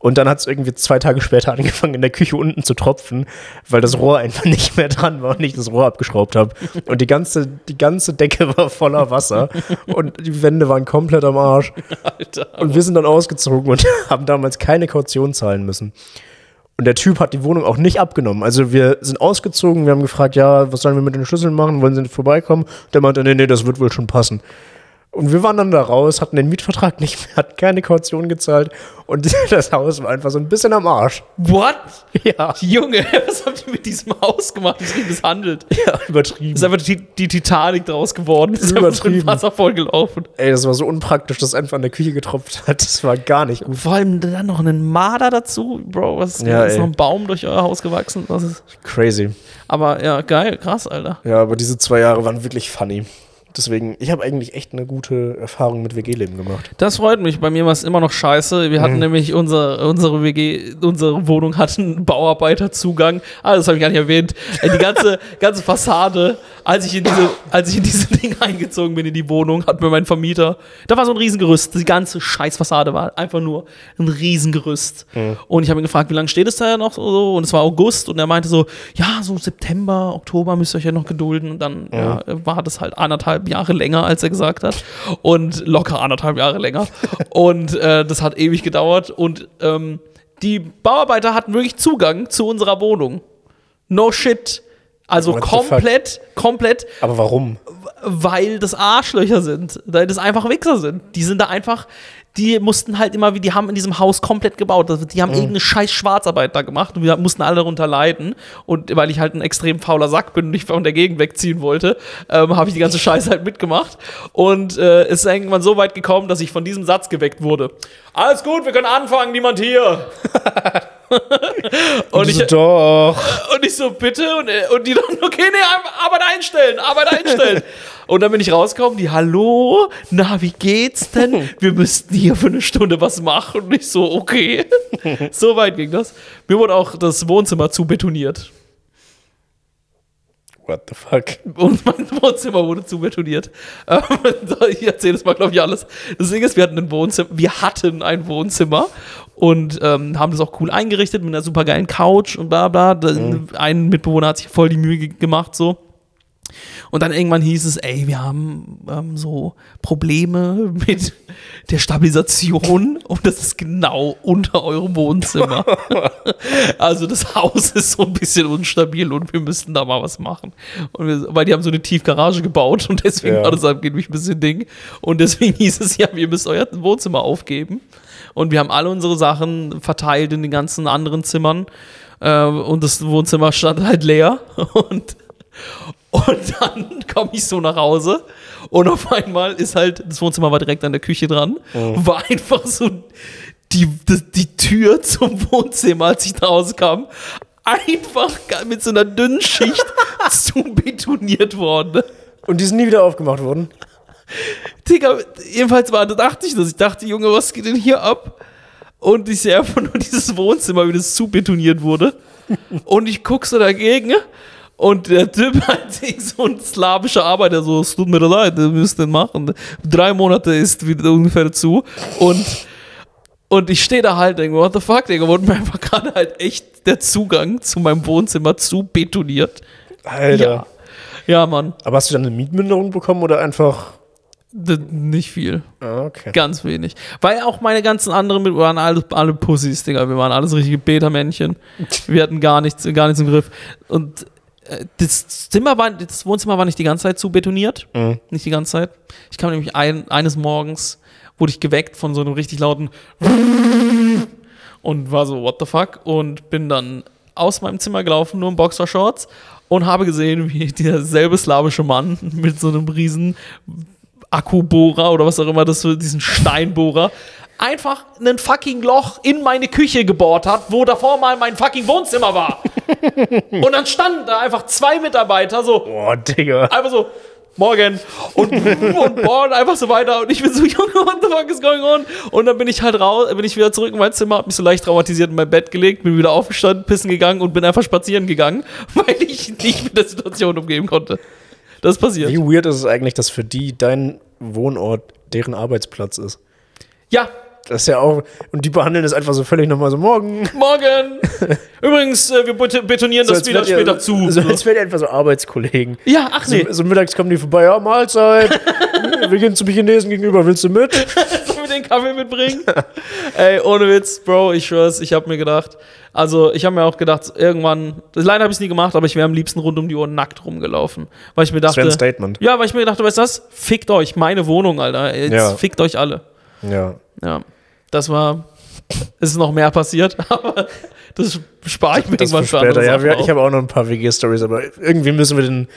Und dann hat es irgendwie zwei Tage später angefangen, in der Küche unten zu tropfen, weil das Rohr einfach nicht mehr dran war und ich das Rohr abgeschraubt habe. Und die ganze, die ganze Decke war voller Wasser und die Wände waren komplett am Arsch. Alter. Und wir sind dann ausgezogen und haben damals keine Kaution zahlen müssen. Und der Typ hat die Wohnung auch nicht abgenommen. Also wir sind ausgezogen, wir haben gefragt, ja, was sollen wir mit den Schlüsseln machen? Wollen sie nicht vorbeikommen? Der meinte, nee, nee, das wird wohl schon passen. Und wir waren dann da raus, hatten den Mietvertrag nicht mehr, hatten keine Kaution gezahlt und das Haus war einfach so ein bisschen am Arsch. What? Ja, Junge, was habt ihr mit diesem Haus gemacht? Das ist misshandelt. ja übertrieben. ist einfach die, die Titanic draus geworden. Ist einfach so Übertrieben. Wasser vollgelaufen. Ey, das war so unpraktisch, dass einfach in der Küche getropft hat. Das war gar nicht gut. Vor allem dann noch einen Marder dazu. Bro, was ist, Ja, ist noch ein Baum durch euer Haus gewachsen? Was ist, Crazy. aber ja, geil, krass, Alter. Ja, aber diese zwei Jahre waren wirklich funny. Deswegen, ich habe eigentlich echt eine gute Erfahrung mit WG-Leben gemacht. Das freut mich. Bei mir war es immer noch scheiße. Wir hatten Mhm. nämlich unsere, unsere WG, unsere Wohnung hatten Bauarbeiterzugang. Ah, das habe ich gar nicht erwähnt. Äh, Die ganze, ganze Fassade, als ich in diese, als ich in diese Ding eingezogen bin in die Wohnung, hat mir mein Vermieter, da war so ein Riesengerüst. Die ganze Scheißfassade war einfach nur ein Riesengerüst. Mhm. Und ich habe ihn gefragt, wie lange steht es da noch so? Und es war August und er meinte so, ja, so September, Oktober müsst ihr euch ja noch gedulden. Und dann ja, war das halt anderthalb Jahre länger, als er gesagt hat. Und locker anderthalb Jahre länger. und äh, das hat ewig gedauert. Und ähm, die Bauarbeiter hatten wirklich Zugang zu unserer Wohnung. No shit. Also komplett, komplett Aber warum? weil das Arschlöcher sind, weil das einfach Wichser sind. Die sind da einfach, die mussten halt immer, wie die haben in diesem Haus komplett gebaut. Also Die haben irgendeine scheiß Schwarzarbeit da gemacht und wir mussten alle darunter leiden. Und weil ich halt ein extrem fauler Sack bin und nicht von der Gegend wegziehen wollte, ähm, habe ich die ganze Scheiße halt mitgemacht. Und äh, es ist irgendwann so weit gekommen, dass ich von diesem Satz geweckt wurde. Alles gut, wir können anfangen, niemand hier. und ich, so, doch. und ich so, bitte? Und, äh, und die dann, okay, nee, Arbeit einstellen, Arbeit einstellen. und dann bin ich rausgekommen, die, hallo, na, wie geht's denn? Wir müssten hier für eine Stunde was machen. Und ich so, okay. so weit ging das. Mir wurde auch das Wohnzimmer zu betoniert. What the fuck? Und mein Wohnzimmer wurde zu betoniert. Ähm, ich erzähle das mal, glaube ich, alles. Das Ding ist, wir hatten ein Wohnzimmer, wir hatten ein Wohnzimmer und ähm, haben das auch cool eingerichtet mit einer super geilen Couch und bla bla. Da- Ein Mitbewohner hat sich voll die Mühe ge- gemacht, so. Und dann irgendwann hieß es, ey, wir haben ähm, so Probleme mit der Stabilisation und das ist genau unter eurem Wohnzimmer. also das Haus ist so ein bisschen unstabil und wir müssten da mal was machen. Wir, weil die haben so eine Tiefgarage gebaut und deswegen Ja. war das angeblich ein bisschen Ding. Und deswegen hieß es, ja, ihr müsst euer Wohnzimmer aufgeben. Und wir haben alle unsere Sachen verteilt in den ganzen anderen Zimmern. Äh, und das Wohnzimmer stand halt leer. Und und dann komme ich so nach Hause und auf einmal ist halt, das Wohnzimmer war direkt an der Küche dran, war einfach so die, die, die Tür zum Wohnzimmer, als ich nach Hause kam, einfach mit so einer dünnen Schicht zu betoniert worden. Und die sind nie wieder aufgemacht worden? Digga, jedenfalls war, da dachte ich das. Ich dachte, Junge, was geht denn hier ab? Und ich sehe einfach nur dieses Wohnzimmer, wie das zu betoniert wurde. Und ich gucke so dagegen. Und der Typ hat sich so ein slawischer Arbeiter, so, es tut mir leid, wir müssen den machen. Drei Monate ist wieder ungefähr zu. Und, und ich stehe da halt, denke, what the fuck, Digga, wurde mir einfach gerade halt echt der Zugang zu meinem Wohnzimmer zu betoniert. Alter. Ja. Ja, Mann, Aber hast du dann eine Mietminderung bekommen oder einfach. Nicht viel. Ah, okay. Ganz wenig. Weil auch meine ganzen anderen mit waren alle, alle Pussys, Digga. Wir waren alles richtige Beta-Männchen. Wir hatten gar nichts, gar nichts im Griff. Und das Zimmer war, das Wohnzimmer war nicht die ganze Zeit zu betoniert. Mhm. Nicht die ganze Zeit. Ich kam nämlich ein, eines Morgens, wurde ich geweckt von so einem richtig lauten und war so, what the fuck? Und bin dann aus meinem Zimmer gelaufen, nur in Boxershorts und habe gesehen, wie dieser selbe slawische Mann mit so einem riesen Akkubohrer oder was auch immer das für diesen Steinbohrer einfach ein fucking Loch in meine Küche gebohrt hat, wo davor mal mein fucking Wohnzimmer war. und dann standen da einfach zwei Mitarbeiter so Boah, Digga. einfach so morgen und, und bohren einfach so weiter und ich bin so Junge what the fuck is going on und dann bin ich halt raus bin ich wieder zurück in mein Zimmer hab mich so leicht traumatisiert in mein Bett gelegt bin wieder aufgestanden pissen gegangen und bin einfach spazieren gegangen weil ich nicht mit der Situation umgehen konnte das passiert Wie weird ist es eigentlich, dass für die dein Wohnort deren Arbeitsplatz ist? ja Das ist ja auch. Und die behandeln das einfach so völlig nochmal so morgen. morgen übrigens äh, wir bet- betonieren das als wieder wärt ihr- später zu So, als wären die einfach so Arbeitskollegen. ja ach nee So, so mittags kommen die vorbei, ja, Mahlzeit. Wir gehen zum Chinesen gegenüber, willst du mit? Sollen wir den Kaffee mitbringen? Ey, ohne Witz, Bro, ich schwör's, ich hab mir gedacht, also ich habe mir auch gedacht, irgendwann, leider habe ich es nie gemacht, aber ich wäre am liebsten rund um die Uhr nackt rumgelaufen. Weil ich mir Das wäre dachte, ein Statement. ja, weil ich mir dachte, weißt du was? Fickt euch, meine Wohnung, Alter. Jetzt Ja. fickt euch alle. Ja. Ja, das war, es ist noch mehr passiert, aber das spare ich mir Das irgendwann für später. Ja, wir, ich habe auch noch ein paar WG-Stories, aber irgendwie müssen wir den,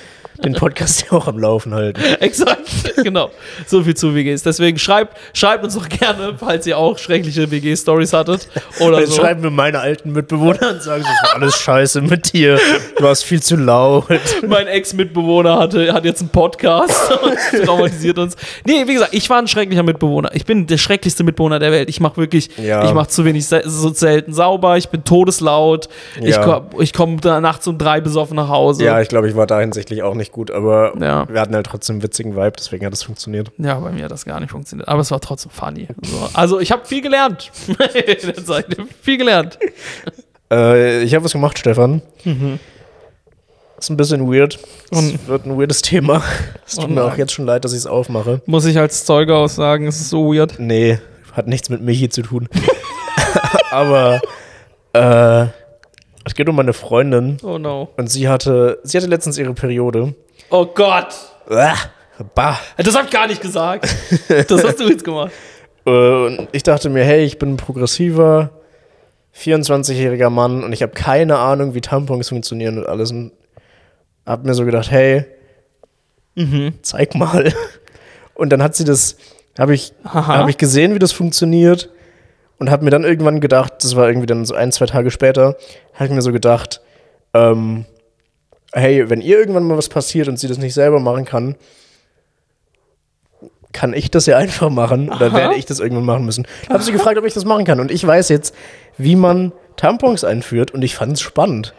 den Podcast ja auch am Laufen halten. Exakt, genau. So viel zu WGs. Deswegen schreibt, schreibt uns doch gerne, falls ihr auch schreckliche WG-Stories hattet. Oder Jetzt so. schreiben wir meine alten Mitbewohner und sagen, das war alles scheiße mit dir. Du warst viel zu laut. mein Ex-Mitbewohner hatte, hat jetzt einen Podcast und traumatisiert uns. Nee, wie gesagt, ich war ein schrecklicher Mitbewohner. Ich bin der schrecklichste Mitbewohner der Welt. Ich mache wirklich, Ja. ich mache zu wenig, so selten sauber, ich bin todeslaut, ich Ja. komme ich komm nachts um drei besoffen nach Hause. Ja, ich glaube, ich war da hinsichtlich auch nicht gut, aber Ja. wir hatten halt trotzdem einen witzigen Vibe, deswegen hat es funktioniert. Ja, bei mir hat das gar nicht funktioniert. Aber es war trotzdem funny. So. Also ich habe viel gelernt. Viel gelernt. Äh, ich habe was gemacht, Stefan. Ist ein bisschen weird. Es Und- wird ein weirdes Thema. Es tut mir auch jetzt schon leid, dass ich es aufmache. Muss ich als Zeuge aussagen, es ist so weird. Nee, hat nichts mit Michi zu tun. Aber äh, es geht um meine Freundin Oh no. und sie hatte, sie hatte letztens ihre Periode. Oh Gott. Bah. Das hab ich gar nicht gesagt. Das hast du jetzt gemacht. Und ich dachte mir, hey, ich bin ein progressiver 24-jähriger Mann und ich habe keine Ahnung, wie Tampons funktionieren und alles. Und hab mir so gedacht, hey, zeig mal. Und dann hat sie das, habe ich, Aha. hab ich gesehen, wie das funktioniert und habe mir dann irgendwann gedacht, das war irgendwie dann so ein, zwei Tage später, habe ich mir so gedacht, ähm, hey, wenn ihr irgendwann mal was passiert und sie das nicht selber machen kann, kann ich das ja einfach machen oder Aha. werde ich das irgendwann machen müssen. Habe sie gefragt, ob ich das machen kann und ich weiß jetzt, wie man Tampons einführt und ich fand es spannend.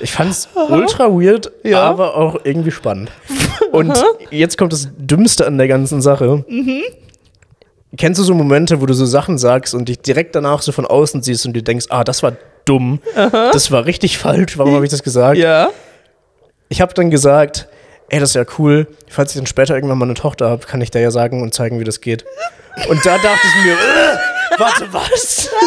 Ich fand es ultra weird, Ja. aber auch irgendwie spannend. Und jetzt kommt das Dümmste an der ganzen Sache. Kennst du so Momente, wo du so Sachen sagst und dich direkt danach so von außen siehst und dir denkst, ah, das war dumm, das war richtig falsch, warum habe ich das gesagt? Ja. Ich habe dann gesagt, ey, das ist ja cool, falls ich dann später irgendwann mal eine Tochter habe, kann ich dir ja sagen und zeigen, wie das geht. Und da dachte ich mir, äh, warte, was?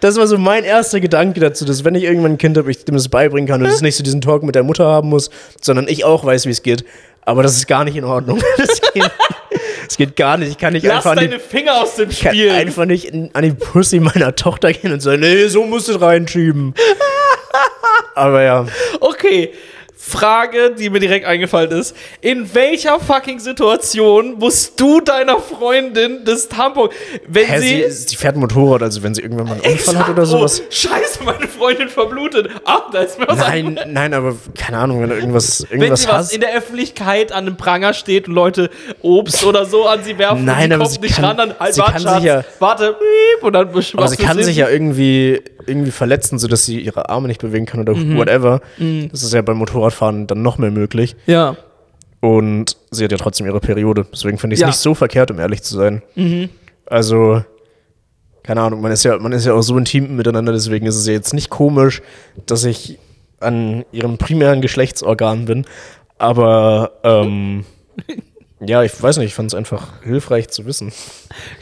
Das war so mein erster Gedanke dazu, dass wenn ich irgendwann ein Kind habe, ich dem das beibringen kann und es nicht so diesen Talk mit der Mutter haben muss, sondern ich auch weiß, wie es geht. Aber das ist gar nicht in Ordnung. Das geht, das geht gar nicht. Ich kann nicht Lass einfach an die, deine Finger aus dem ich kann Spiel. einfach nicht in, an die Pussy meiner Tochter gehen und sagen, nee, so musst du es reinschieben. Aber ja, Okay. Frage, die mir direkt eingefallen ist. In welcher fucking Situation musst du deiner Freundin das Tampon, wenn Hä, sie, sie, sie fährt Motorrad, also wenn sie irgendwann mal einen Unfall hat oder sowas. Oh, scheiße, meine Freundin verblutet. Ah, da ist mir was Nein, nein, aber keine Ahnung, wenn du irgendwas, Wenn irgendwas sie was hast. in der Öffentlichkeit an einem Pranger steht und Leute Obst oder so an sie werfen Nein, und sie aber kommt sie nicht kann- ran, dann halt, sie warte, kann Schatz, sich ja- warte, und dann aber sie kann sich ja irgendwie, irgendwie verletzen, sodass sie ihre Arme nicht bewegen kann oder Mhm. whatever. Das ist ja beim Motorradfahren dann noch mehr möglich. Ja. Und sie hat ja trotzdem ihre Periode. Deswegen finde ich es Ja. Mhm. nicht so verkehrt, um ehrlich zu sein. Also, keine Ahnung, man ist, ja, man ist ja auch so intim miteinander, deswegen ist es ja jetzt nicht komisch, dass ich an ihrem primären Geschlechtsorgan bin. Aber, ähm, ja, ich weiß nicht, ich fand es einfach hilfreich zu wissen.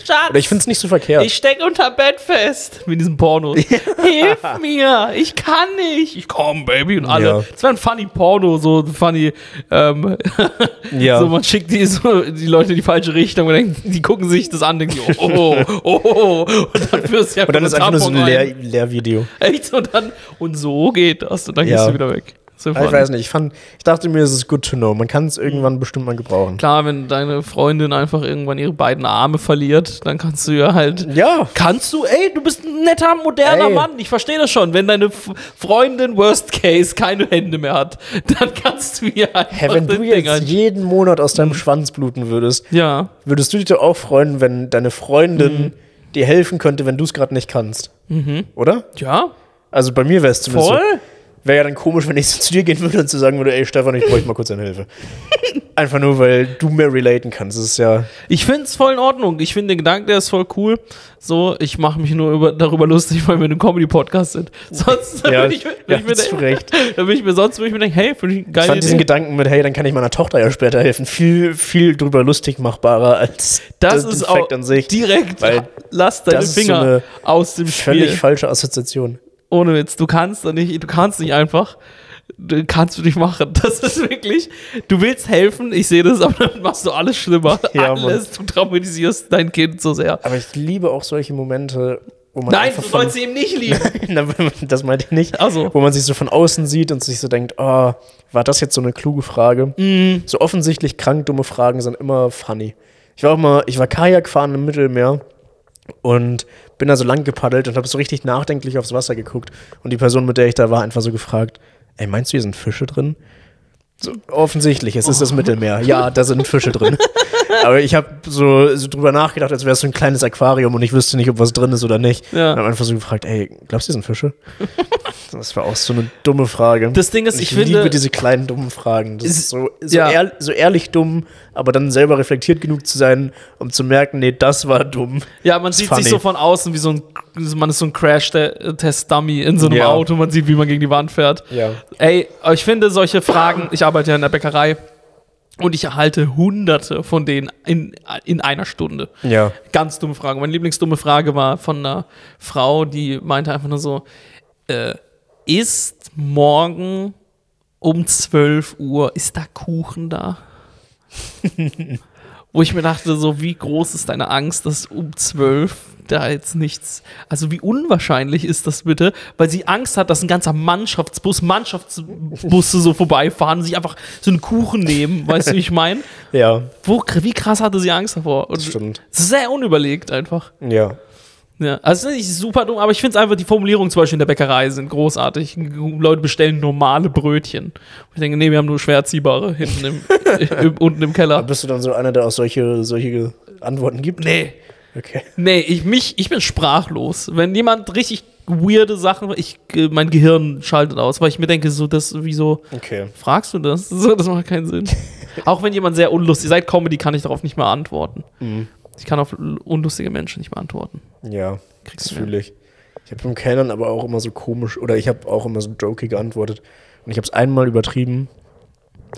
Schatz, Oder ich finde es nicht so verkehrt. ich steck unter Bett fest. Mit diesem Porno. Hilf mir, ich kann nicht. Ich komm, Baby. Und alle. Ja. Das war ein funny Porno, so ein funny, ähm, ja. so man schickt die, so, die Leute in die falsche Richtung und denken, die gucken sich das an, denken, die, oh, oh, oh, oh, und dann führst du ja und dann ist einfach nur so ein Lehr. Lehrvideo. Echt? Und dann, und so geht das. Und dann Ja. gehst du wieder weg. So Ich weiß nicht, ich, fand, ich dachte mir, es ist good to know. Man kann es irgendwann bestimmt mal gebrauchen. Klar, wenn deine Freundin einfach irgendwann ihre beiden Arme verliert, dann kannst du ja halt. Ja. Kannst du, ey, du bist ein netter, moderner Ey. Mann. Ich verstehe das schon. Wenn deine Freundin, worst case, keine Hände mehr hat, dann kannst du ihr einfach Hä, wenn du Ding jetzt ein- jeden Monat aus deinem Schwanz bluten würdest, Ja. würdest du dich doch auch freuen, wenn deine Freundin dir helfen könnte, wenn du es gerade nicht kannst. Oder? Ja. Also bei mir wäre es zumindest Voll. so. Wäre ja dann komisch, wenn ich so zu dir gehen würde und zu sagen würde, ey Stefan, ich bräuchte mal kurz deine Hilfe. Einfach nur, weil du mehr relaten kannst. Das ist ja. Ich finde es voll in Ordnung. Ich finde den Gedanken, der ist voll cool. So, ich mache mich nur über, darüber lustig, weil wir in einem Comedy-Podcast sind. Sonst Ja, würde ich, würd ja, ich mir zu Recht. da würde ich mir sonst würde ich mir denken, hey, finde ich eine Ich fand diesen. Gedanken mit, hey, dann kann ich meiner Tochter ja später helfen, viel, viel drüber lustig machbarer als Das der- ist den auch Fact an sich. direkt. Weil lass deine das so Finger eine aus dem Völlig Spiel. falsche Assoziation. Ohne Witz, du kannst da nicht, du kannst nicht einfach. Du kannst du nicht machen. Das ist wirklich, du willst helfen, ich sehe das, aber dann machst du alles schlimmer. Ja, alles, du traumatisierst dein Kind so sehr. Aber ich liebe auch solche Momente, wo man Nein, du sollst sie eben nicht lieben. Das meinte ich nicht. Ach so. Wo man sich so von außen sieht und sich so denkt, oh, war das jetzt so eine kluge Frage? Mhm. So offensichtlich krank dumme Fragen sind immer funny. Ich war auch mal, ich war Kajak fahren im Mittelmeer und bin da so lang gepaddelt und habe so richtig nachdenklich aufs Wasser geguckt und die Person, mit der ich da war, einfach so gefragt, ey, meinst du, hier sind Fische drin? So, offensichtlich, es ist das Mittelmeer. Ja, da sind Fische drin. Aber ich habe so, so drüber nachgedacht, als wäre es so ein kleines Aquarium und ich wüsste nicht, ob was drin ist oder nicht. Ja. Und habe einfach so gefragt, ey, glaubst du, sind Fische? Das war auch so eine dumme Frage. Das Ding ist, ich liebe finde- diese kleinen dummen Fragen. Das Ist- so, so, ja. ehr, so ehrlich dumm, aber dann selber reflektiert genug zu sein, um zu merken, nee, das war dumm. Ja, man sieht funny. sich so von außen wie so ein, man ist so ein Crash-Test-Dummy in so einem Ja. Auto, man sieht, wie man gegen die Wand fährt. Ja. Ey, ich finde solche Fragen, ich arbeite ja in der Bäckerei und ich erhalte hunderte von denen in, in einer Stunde. Ja. Ganz dumme Frage. Meine Lieblingsdumme Frage war von einer Frau, die meinte einfach nur so, äh, ist morgen um 12 Uhr, ist da Kuchen da? Wo ich mir dachte, so wie groß ist deine Angst, dass um 12 da jetzt nichts, also wie unwahrscheinlich ist das bitte, weil sie Angst hat, dass ein ganzer Mannschaftsbus, Mannschaftsbusse so vorbeifahren sich einfach so einen Kuchen nehmen, weißt du, wie ich meine? Ja, Wo, wie krass hatte sie Angst davor? Und das stimmt. sehr unüberlegt einfach. Ja. Ja, also es ist nicht super dumm, aber ich finde es einfach, die Formulierungen zum Beispiel in der Bäckerei sind großartig. Leute bestellen normale Brötchen. Und ich denke, nee, wir haben nur schwer ziehbare hinten im, im, unten im Keller. Bist du dann so einer, der auch solche, solche Antworten gibt? Nee, Okay. nee, ich, mich, ich bin sprachlos. Wenn jemand richtig weirde Sachen, ich, äh, mein Gehirn schaltet aus, weil ich mir denke, so, das, wieso Okay. fragst du das? So, das macht keinen Sinn. Auch wenn jemand sehr unlustig, seit Comedy kann ich darauf nicht mehr antworten. Ich kann auf unlustige Menschen nicht mehr antworten. Ja, Kriegst das du fühle ich. Ich habe beim Kellnern aber auch immer so komisch, oder ich habe auch immer so jokey geantwortet. Und ich habe es einmal übertrieben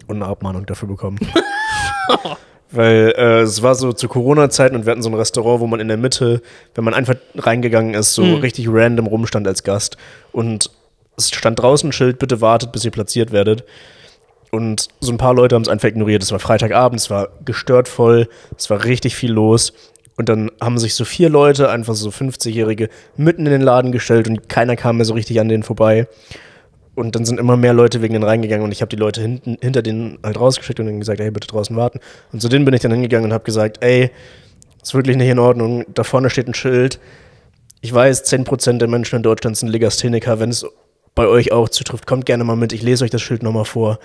und eine Abmahnung dafür bekommen. Weil äh, es war so zu Corona-Zeiten und wir hatten so ein Restaurant, wo man in der Mitte, wenn man einfach reingegangen ist, so richtig random rumstand als Gast. Und es stand draußen ein Schild, bitte wartet, bis ihr platziert werdet. Und so ein paar Leute haben es einfach ignoriert. Es war Freitagabend, es war gestört voll, es war richtig viel los. Und dann haben sich so vier Leute, einfach so 50-Jährige, mitten in den Laden gestellt und keiner kam mehr so richtig an denen vorbei. Und dann sind immer mehr Leute wegen denen reingegangen und ich habe die Leute hinten, hinter denen halt rausgeschickt und denen gesagt, ey, bitte draußen warten. Und zu denen bin ich dann hingegangen und habe gesagt, ey, ist wirklich nicht in Ordnung. Da vorne steht ein Schild. Ich weiß, 10% der Menschen in Deutschland sind Legastheniker. Wenn es bei euch auch zutrifft, kommt gerne mal mit. Ich lese euch das Schild nochmal vor.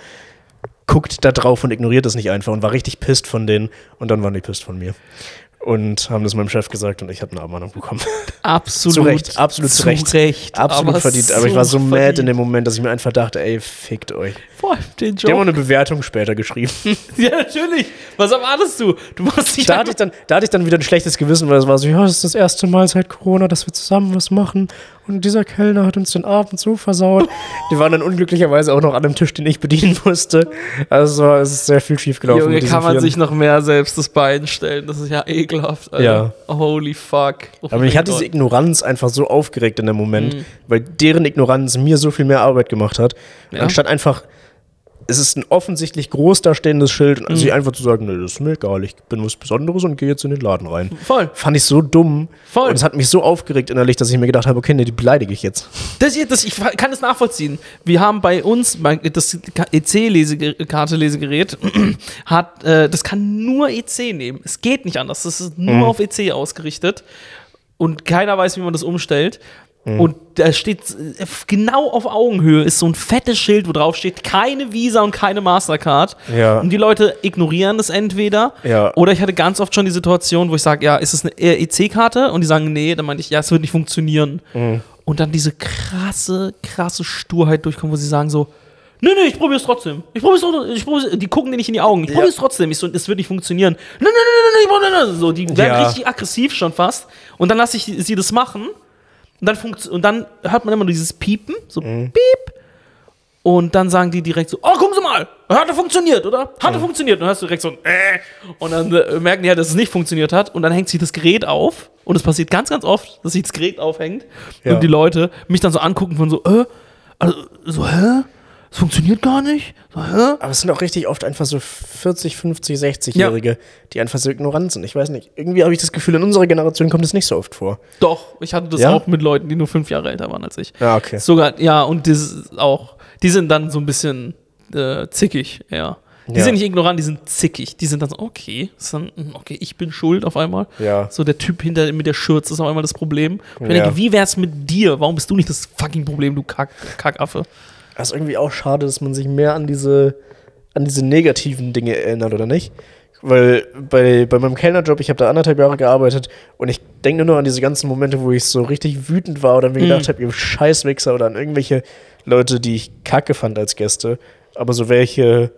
Guckt da drauf und ignoriert das nicht einfach und war richtig pisst von denen. Und dann waren die pisst von mir. Und haben das meinem Chef gesagt und ich habe eine Abmahnung bekommen. Absolut. Zu Recht, absolut zu Recht. Recht, Absolut aber verdient. Aber ich war so mad verdient. in dem Moment, dass ich mir einfach dachte, ey, fickt euch. Vor allem den Die haben auch Joke. eine Bewertung später geschrieben. Ja, natürlich. Was erwartest du? Du musst dich da, hatte ich dann, da hatte ich dann wieder ein schlechtes Gewissen, weil es war so, ja, das ist das erste Mal seit Corona, dass wir zusammen was machen. Und dieser Kellner hat uns den Abend so versaut. Die waren dann unglücklicherweise auch noch an dem Tisch, den ich bedienen musste. Also es ist sehr viel schief gelaufen. Junge, kann man Vieren. sich noch mehr selbst das Bein stellen. Das ist ja ekelhaft. Alter. Ja. Holy fuck. Oh Aber mich hat diese. Ignoranz einfach so aufgeregt in dem Moment, Mhm. weil deren Ignoranz mir so viel mehr Arbeit gemacht hat. Ja. Anstatt einfach es ist ein offensichtlich groß dastehendes Schild und sie einfach zu sagen, nee, das ist mir egal, ich bin was Besonderes und gehe jetzt in den Laden rein. Voll. Fand ich so dumm. Voll. Und es hat mich so aufgeregt innerlich, dass ich mir gedacht habe, okay, nee, die beleidige ich jetzt. Das, das, ich kann das nachvollziehen. Wir haben bei uns das EC-Karte-Lesegerät hat, äh, das kann nur EC nehmen. Es geht nicht anders. Das ist nur auf EC ausgerichtet und keiner weiß, wie man das umstellt. Und da steht genau auf Augenhöhe ist so ein fettes Schild, wo drauf steht keine Visa und keine Mastercard. Ja. Und die Leute ignorieren das entweder. Ja. Oder ich hatte ganz oft schon die Situation, wo ich sage, ja, ist es eine EC-Karte? Und die sagen, nee, dann meinte ich, ja, es wird nicht funktionieren. Und dann diese krasse, krasse Sturheit durchkommen, wo sie sagen so, nee, nee, ich probiere es trotzdem. Ich probiere es trotzdem. Ich probier's, die gucken dir nicht in die Augen. Ich probiere es trotzdem. Ich so, es wird nicht funktionieren. Nein, nein, nein, nein, nein, ich nein, nein. So, die werden Ja. richtig aggressiv schon fast. Und dann lasse ich sie das machen. Und dann, und dann hört man immer dieses Piepen, so piep. Und dann sagen die direkt so, oh, gucken Sie mal, hat er funktioniert, oder? Hat er funktioniert. Und dann hörst du direkt so, ein äh. Und dann äh, merken die ja, dass es nicht funktioniert hat. Und dann hängt sich das Gerät auf. Und es passiert ganz, ganz oft, dass sich das Gerät aufhängt. Ja. Und die Leute mich dann so angucken von so, äh, also, so, hä? Es funktioniert gar nicht? So? Aber es sind auch richtig oft einfach so 40, 50, 60-Jährige, die einfach so ignorant sind. Ich weiß nicht. Irgendwie habe ich das Gefühl, in unserer Generation kommt es nicht so oft vor. Doch, ich hatte das Ja? auch mit Leuten, die nur fünf Jahre älter waren als ich. Ja, okay. Sogar, ja, und das ist auch, die sind dann so ein bisschen äh, zickig, ja. Die Ja. sind nicht ignorant, die sind zickig. Die sind dann so, okay, ist dann, hm, okay, ich bin schuld auf einmal. Ja. So der Typ hinter mit der Schürze ist auf einmal das Problem. Und ich Ja. denke, wie wär's mit dir? Warum bist du nicht das fucking Problem, du Kack, Kackaffe? Das ist irgendwie auch schade, dass man sich mehr an diese, an diese negativen Dinge erinnert, oder nicht? Weil bei, bei meinem Kellnerjob, ich habe da anderthalb Jahre gearbeitet und ich denke nur noch an diese ganzen Momente, wo ich so richtig wütend war oder mir gedacht habe, ihr Scheißwichser oder an irgendwelche Leute, die ich kacke fand als Gäste, aber so welche,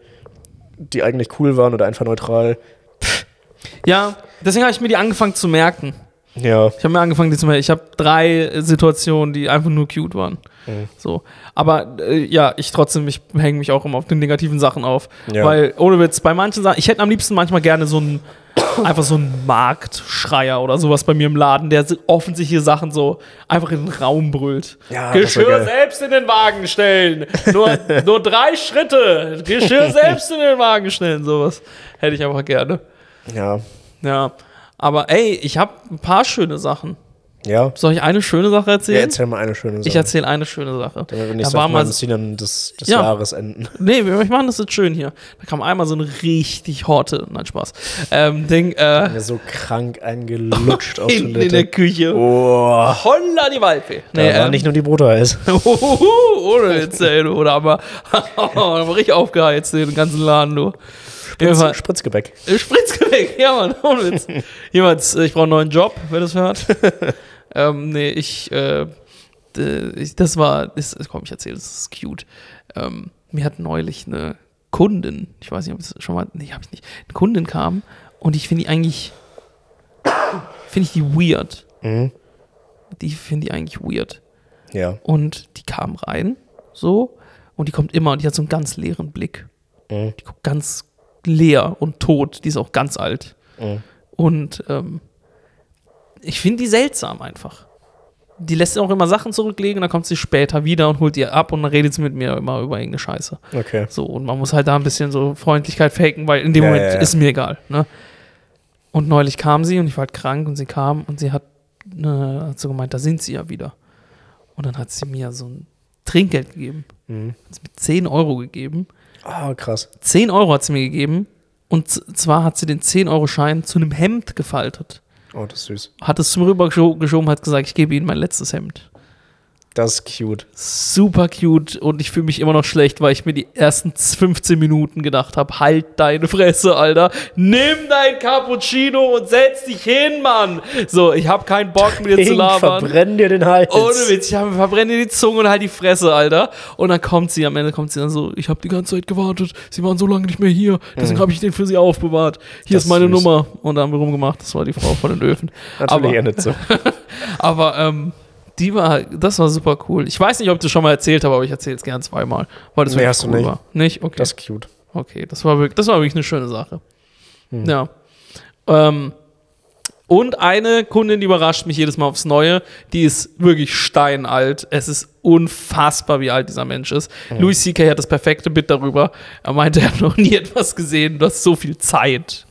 die eigentlich cool waren oder einfach neutral. Ja, deswegen habe ich mir die angefangen zu merken. Ja, Ich habe mir angefangen, die zu merken. Ich habe drei Situationen, die einfach nur cute waren. Mhm. So. Aber äh, ja, ich trotzdem, ich hänge mich auch immer auf den negativen Sachen auf. Ja. Weil, ohne Witz, bei manchen Sachen, ich hätte am liebsten manchmal gerne so einen, einfach so einen Marktschreier oder sowas bei mir im Laden, der offensichtliche Sachen so einfach in den Raum brüllt. Ja, Geschirr selbst in den Wagen stellen. Nur, nur drei Schritte. Geschirr selbst in den Wagen stellen. Sowas hätte ich einfach gerne. ja, Ja. Aber ey, ich habe ein paar schöne Sachen. ja. Soll ich eine schöne Sache Ja, erzählen? erzähl mal eine schöne Sache. ich erzähle eine schöne Sache. Damit wir nicht da so war mal, Szenen des, des Ja. Jahres enden. nee, wir machen das jetzt schön hier. Da kam einmal so eine richtig horte, nein Spaß, ähm, Ding äh, Mir so krank eingelutscht auf in, in Toilette. der Küche. Oh, Holla die da Nee, war ähm, nicht nur die Brote heiß. ohne Witz, ey. Oder aber, aber richtig aufgeheizt, den ganzen Laden, du. Jedenfalls- Spritzgebäck. Äh, Spritzgebäck, ja, Mann, ohne Witz. Jemand, äh, ich brauche einen neuen Job, wer das hört. ähm, nee, ich, äh, ich, das war, das, komm, ich erzähle, das ist cute. Ähm, mir hat neulich eine Kundin, ich weiß nicht, ob es schon mal, nee, hab ich nicht, eine Kundin kam und ich finde die eigentlich, finde ich die weird. Mhm. Die finde ich eigentlich weird. Ja. Und die kam rein, so, und die kommt immer und die hat so einen ganz leeren Blick. Mhm. Die guckt ganz leer und tot. Die ist auch ganz alt. Mhm. Und ähm, ich finde die seltsam einfach. Die lässt auch immer Sachen zurücklegen, dann kommt sie später wieder und holt die ab und dann redet sie mit mir immer über irgendeine Scheiße. Okay. So, und man muss halt da ein bisschen so Freundlichkeit faken, weil in dem Ja, Moment ja, ja. ist mir egal. Ne? Und neulich kam sie und ich war halt krank und sie kam und sie hat, ne, hat so gemeint, da sind sie ja wieder. Und dann hat sie mir so ein Trinkgeld gegeben. Mhm. Hat sie mir 10 Euro gegeben. Ah, krass. 10 Euro hat sie mir gegeben. Und zwar hat sie den 10-Euro-Schein zu einem Hemd gefaltet. Oh, das ist süß. Hat es zum Rüber gescho- geschoben, hat gesagt, ich gebe Ihnen mein letztes Hemd. Das ist cute. Super cute und ich fühle mich immer noch schlecht, weil ich mir die ersten 15 Minuten gedacht habe, halt deine Fresse, Alter. Nimm dein Cappuccino und setz dich hin, Mann. So, ich habe keinen Bock mit dir zu labern. verbrenn dir den Hals. Ohne Witz, ich hab- verbrenne dir die Zunge und halt die Fresse, Alter. Und dann kommt sie, am Ende kommt sie dann so, ich habe die ganze Zeit gewartet, sie waren so lange nicht mehr hier, deswegen habe ich den für sie aufbewahrt. Hier Mhm. Das ist meine ist. Nummer. Und da haben wir rumgemacht, das war die Frau von den Öfen. Natürlich aber- nicht so. Aber ähm, die war, das war super cool. Ich weiß nicht, ob das schon mal erzählt habe, aber ich erzähle es gern zweimal, weil das Nee, wirklich hast du cool nicht. war. Nicht? Okay. Das ist cute. okay, das war wirklich, das war wirklich eine schöne Sache. Hm. Ja. Ähm, Und eine Kundin, die überrascht mich jedes Mal aufs Neue, die ist wirklich steinalt. Es ist unfassbar, wie alt dieser Mensch ist. Louis C.K. hat das perfekte Bit darüber. Er meinte, er hat noch nie etwas gesehen, du hast so viel Zeit.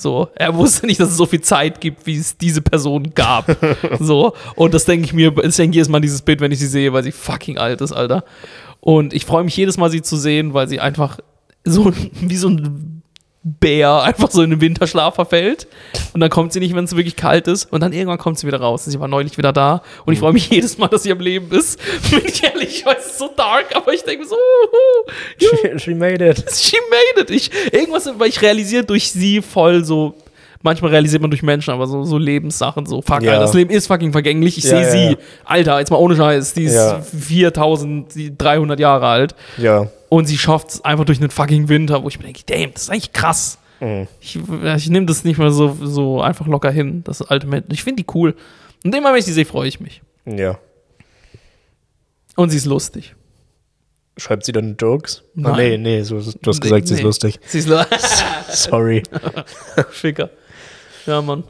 So, er wusste nicht, dass es so viel Zeit gibt, wie es diese Person gab. so, und das denke ich mir, ich denke jedes Mal an dieses Bild, wenn ich sie sehe, weil sie fucking alt ist, Alter. Und ich freue mich jedes Mal, sie zu sehen, weil sie einfach so wie so ein Bär einfach so in den Winterschlaf verfällt. Und dann kommt sie nicht, wenn es wirklich kalt ist. Und dann irgendwann kommt sie wieder raus. Sie war neulich wieder da. Und ich freue mich jedes Mal, dass sie am Leben ist. Bin ich ehrlich, ich weiß, es ist so dark, aber ich denke so, uh, She, she made it. she made it. Ich, irgendwas, weil ich realisiere durch sie voll so. Manchmal realisiert man durch Menschen, aber so, so Lebenssachen, so, fuck, Ja. Alter, das Leben ist fucking vergänglich. Ich Ja, sehe sie, ja. Alter, jetzt mal ohne Scheiß, die ist Ja. 4300 Jahre alt. Ja. Und sie schafft es einfach durch einen fucking Winter, wo ich mir denke, damn, das ist eigentlich krass. Mhm. Ich, ich nehme das nicht mehr so, so einfach locker hin, das alte Menschen. Ich finde die cool. Und immer, wenn ich die sehe, freue ich mich. Ja. Und sie ist lustig. Schreibt sie dann Jokes? Ah, Nein. nee, nee, so, du hast gesagt, sie ist Nee. lustig. Sie ist lustig. Sorry. Ficker. Ja, Mann.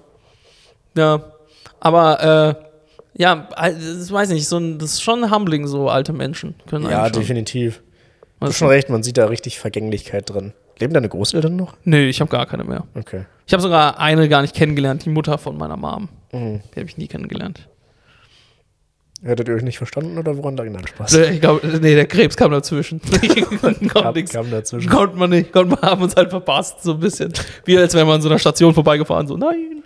Ja. Aber, äh, ja, das weiß nicht, so ein, das ist schon humbling, so alte Menschen. Können Ja, schon. definitiv. Du hast schon recht, man sieht da richtig Vergänglichkeit drin. Leben deine Großeltern noch? Nee, ich habe gar keine mehr. Okay. Ich habe sogar eine gar nicht kennengelernt, die Mutter von meiner Mom. Mhm. Die habe ich nie kennengelernt. Hättet ihr euch nicht verstanden oder woran lag Nein, Spaß? Ich glaube, nee, der Krebs kam dazwischen. Kommt Kam, nix. kam dazwischen. Konnte man nicht, konnte man, haben uns halt verpasst, so ein bisschen. Wie als wäre man an so einer Station vorbeigefahren, so, nein.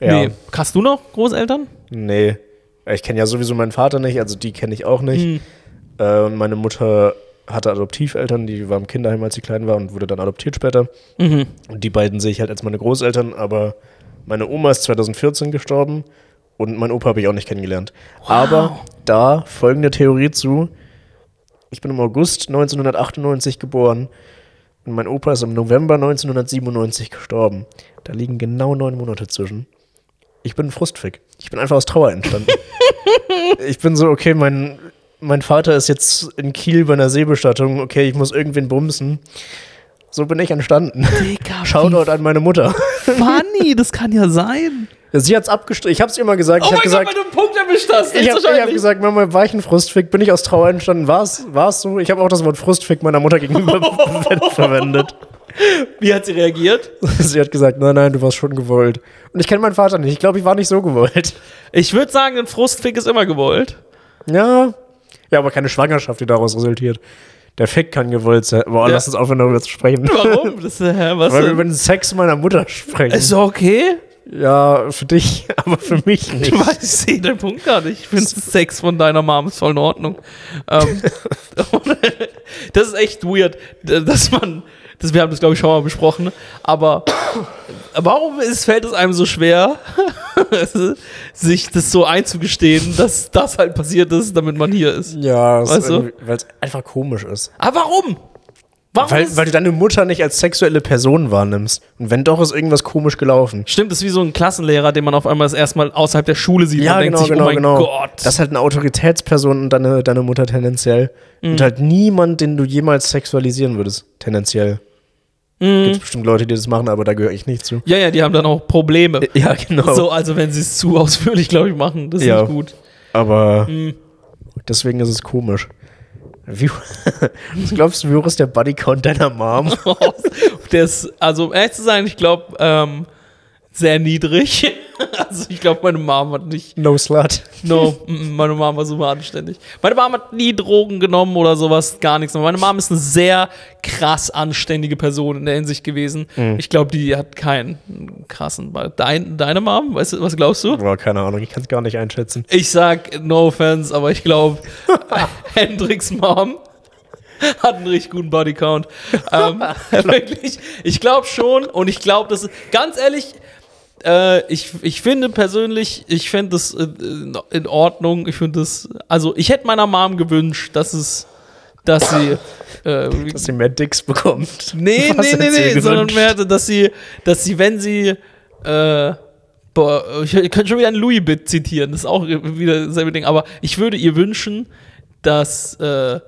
Ja. Nee. Hast du noch Großeltern? Nee. Ich kenne ja sowieso meinen Vater nicht, also die kenne ich auch nicht. Hm. Äh, und meine Mutter hatte Adoptiveltern, die war im Kinderheim, als sie klein war und wurde dann adoptiert später. Mhm. Und die beiden sehe ich halt als meine Großeltern, aber meine Oma ist 2014 gestorben und mein Opa habe ich auch nicht kennengelernt. Aber da folgende Theorie zu. Ich bin im August 1998 geboren und mein Opa ist im November 1997 gestorben. Da liegen genau neun Monate zwischen. Ich bin ein Frustfick. Ich bin einfach aus Trauer entstanden. ich bin so, okay, mein, mein Vater ist jetzt in Kiel bei einer Seebestattung. Okay, ich muss irgendwen bumsen. So bin ich entstanden. Digga, Shoutout an meine Mutter. funny, das kann ja sein. Sie hat's abgestrichen. Ich hab's ihr mal gesagt. Oh ich mein hab gesagt, Gott, weil du einen Punkt erwischt hast. ich hab, ich hab gesagt, Mama, war ich ein Frustfick? Bin ich aus Trauer entstanden? War's, war's so? Ich habe auch das Wort Frustfick meiner Mutter gegenüber ver- verwendet. Wie hat sie reagiert? Sie hat gesagt, nein, nein, du warst schon gewollt. Und ich kenne meinen Vater nicht. Ich glaube, ich war nicht so gewollt. Ich würde sagen, ein Frustfick ist immer gewollt. Ja. Ja, aber keine Schwangerschaft, die daraus resultiert. Der Fick kann gewollt sein. Boah, Ja. lass uns aufhören, darüber zu sprechen. Warum? Das, hä, was Weil wir denn? über den Sex meiner Mutter sprechen. Ist doch okay. Ja, für dich, aber für mich nicht. Ich weiß, ich sehe den Punkt gar nicht. Ich finde Sex von deiner Mom ist voll in Ordnung. Ähm, das ist echt weird, dass man, das, wir haben das glaube ich schon mal besprochen, aber warum ist, fällt es einem so schwer, sich das so einzugestehen, dass das halt passiert ist, damit man hier ist? Ja, Weißt du? weil es einfach komisch ist. Aber warum? Warum? Weil, weil du deine Mutter nicht als sexuelle Person wahrnimmst. Und wenn doch, ist irgendwas komisch gelaufen. Stimmt, das ist wie so ein Klassenlehrer, den man auf einmal das erste Mal außerhalb der Schule sieht und denkt sich, oh mein Gott. Das ist halt eine Autoritätsperson und deine, deine Mutter tendenziell. Mhm. Und halt niemand, den du jemals sexualisieren würdest, tendenziell. Mhm. Gibt bestimmt Leute, die das machen, aber da gehöre ich nicht zu. ja, ja, die haben dann auch Probleme. Ja, genau. So, also wenn sie es zu ausführlich, glaube ich, machen, das ist Ja. nicht gut. Aber Mhm. deswegen ist es komisch. Wie, was glaubst du, wie hoch ist der Bodycount deiner Mom? Der ist, also ehrlich zu sein, ich glaube, ähm, sehr niedrig. Also ich glaube, meine Mom hat nicht, No slut. no, mm, meine Mom war super anständig. Meine Mom hat nie Drogen genommen oder sowas, gar nichts. Meine Mom ist eine sehr krass anständige Person in der Hinsicht gewesen. Ich glaube, die hat keinen krassen. Dein, deine Mom, weißt du, was glaubst du? Boah, keine Ahnung, ich kann es gar nicht einschätzen. Ich sag no offense, aber ich glaube, Hendricks Mom hat einen richtig guten Bodycount. Ähm, wirklich, ich glaube schon und ich glaube, das ist, ganz ehrlich, äh, ich, ich finde persönlich, ich finde das in Ordnung. Ich finde das, also ich hätte meiner Mom gewünscht, dass es, dass sie äh, Dass sie mehr Dicks bekommt. Nee, Was nee, nee, nee, sondern mehr, dass sie, dass sie, wenn sie, äh, boah, ich, ich könnte schon wieder ein Louis-Bit zitieren, das ist auch wieder dasselbe Ding, aber ich würde ihr wünschen, dass äh,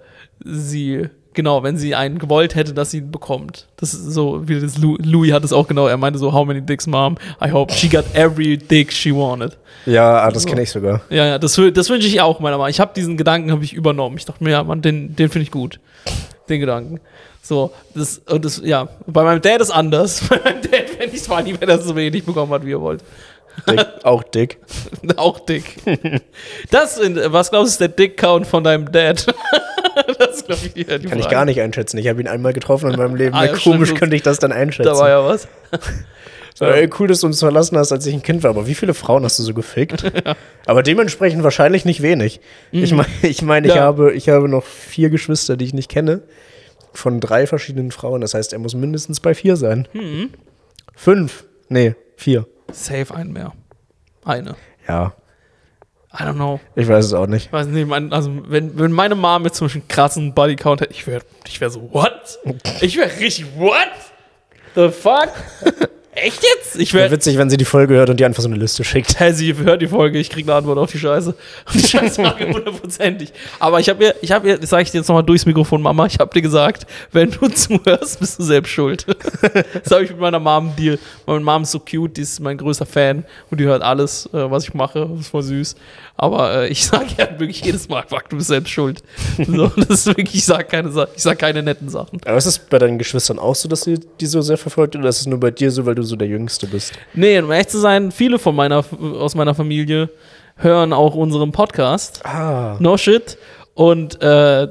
sie Genau, wenn sie einen gewollt hätte, dass sie ihn bekommt. Das ist so, wie das Lou, Louis hat es auch genau. Er meinte so, how many dicks, mom? I hope she got every dick she wanted. Ja, ah, das So. kenne ich sogar. Ja, ja, das, das wünsche ich auch meiner Mama. Ich habe diesen Gedanken habe ich übernommen. Ich dachte mir, ja, Mann, den, den finde ich gut. Den Gedanken. So, das, und das, ja, bei meinem Dad ist anders. Bei meinem Dad fände ich es funny, wenn er so wenig bekommen hat, wie er wollte. Dick, auch dick. Auch dick. Das, sind- was glaubst du, ist der Dick-Count von deinem Dad? das glaube ich, ja, Kann ich Frage. gar nicht einschätzen. Ich habe ihn einmal getroffen in meinem Leben. Ah, Wie ja, komisch könnte ich das dann einschätzen? Da war ja was. So, ey, cool, dass du uns verlassen hast, als ich ein Kind war. Aber wie viele Frauen hast du so gefickt? Aber dementsprechend wahrscheinlich nicht wenig. Ich meine, ich, mein, ich, Mhm. Ja. habe, ich habe noch vier Geschwister, die ich nicht kenne. Von drei verschiedenen Frauen. Das heißt, er muss mindestens bei vier sein. Mhm. Fünf. Nee, vier. Safe einen mehr. Eine. Ja, I don't know. ich weiß es auch nicht. Ich weiß nicht, mein, also wenn, wenn meine Mom jetzt zum Beispiel einen krassen Bodycount hätte, ich wäre ich wär so, what? Ich wäre richtig, what? The fuck? Echt jetzt? Ich Wäre wäre, witzig, wenn sie die Folge hört und dir einfach so eine Liste schickt. sie hört die Folge, ich kriege eine Antwort auf die Scheiße. Und die Scheiße frage hundertprozentig. Aber ich habe ihr, ich habe ihr, das sage ich dir jetzt nochmal durchs Mikrofon, Mama, ich habe dir gesagt, wenn du zuhörst, bist du selbst schuld. das habe ich mit meiner Mom Deal. Meine Mom ist so cute, die ist mein größter Fan und die hört alles, äh, was ich mache. Das ist voll süß. Aber äh, ich sage ja wirklich jedes Mal, fuck, du bist selbst schuld. So, das ist wirklich, ich sage keine, Sa- ich sag keine netten Sachen. Aber ist es bei deinen Geschwistern auch so, dass sie die so sehr verfolgt oder ist es nur bei dir so, weil du so der Jüngste bist? Nee, um ehrlich zu sein, viele von meiner, aus meiner Familie hören auch unseren Podcast. Ah. No shit. Und äh,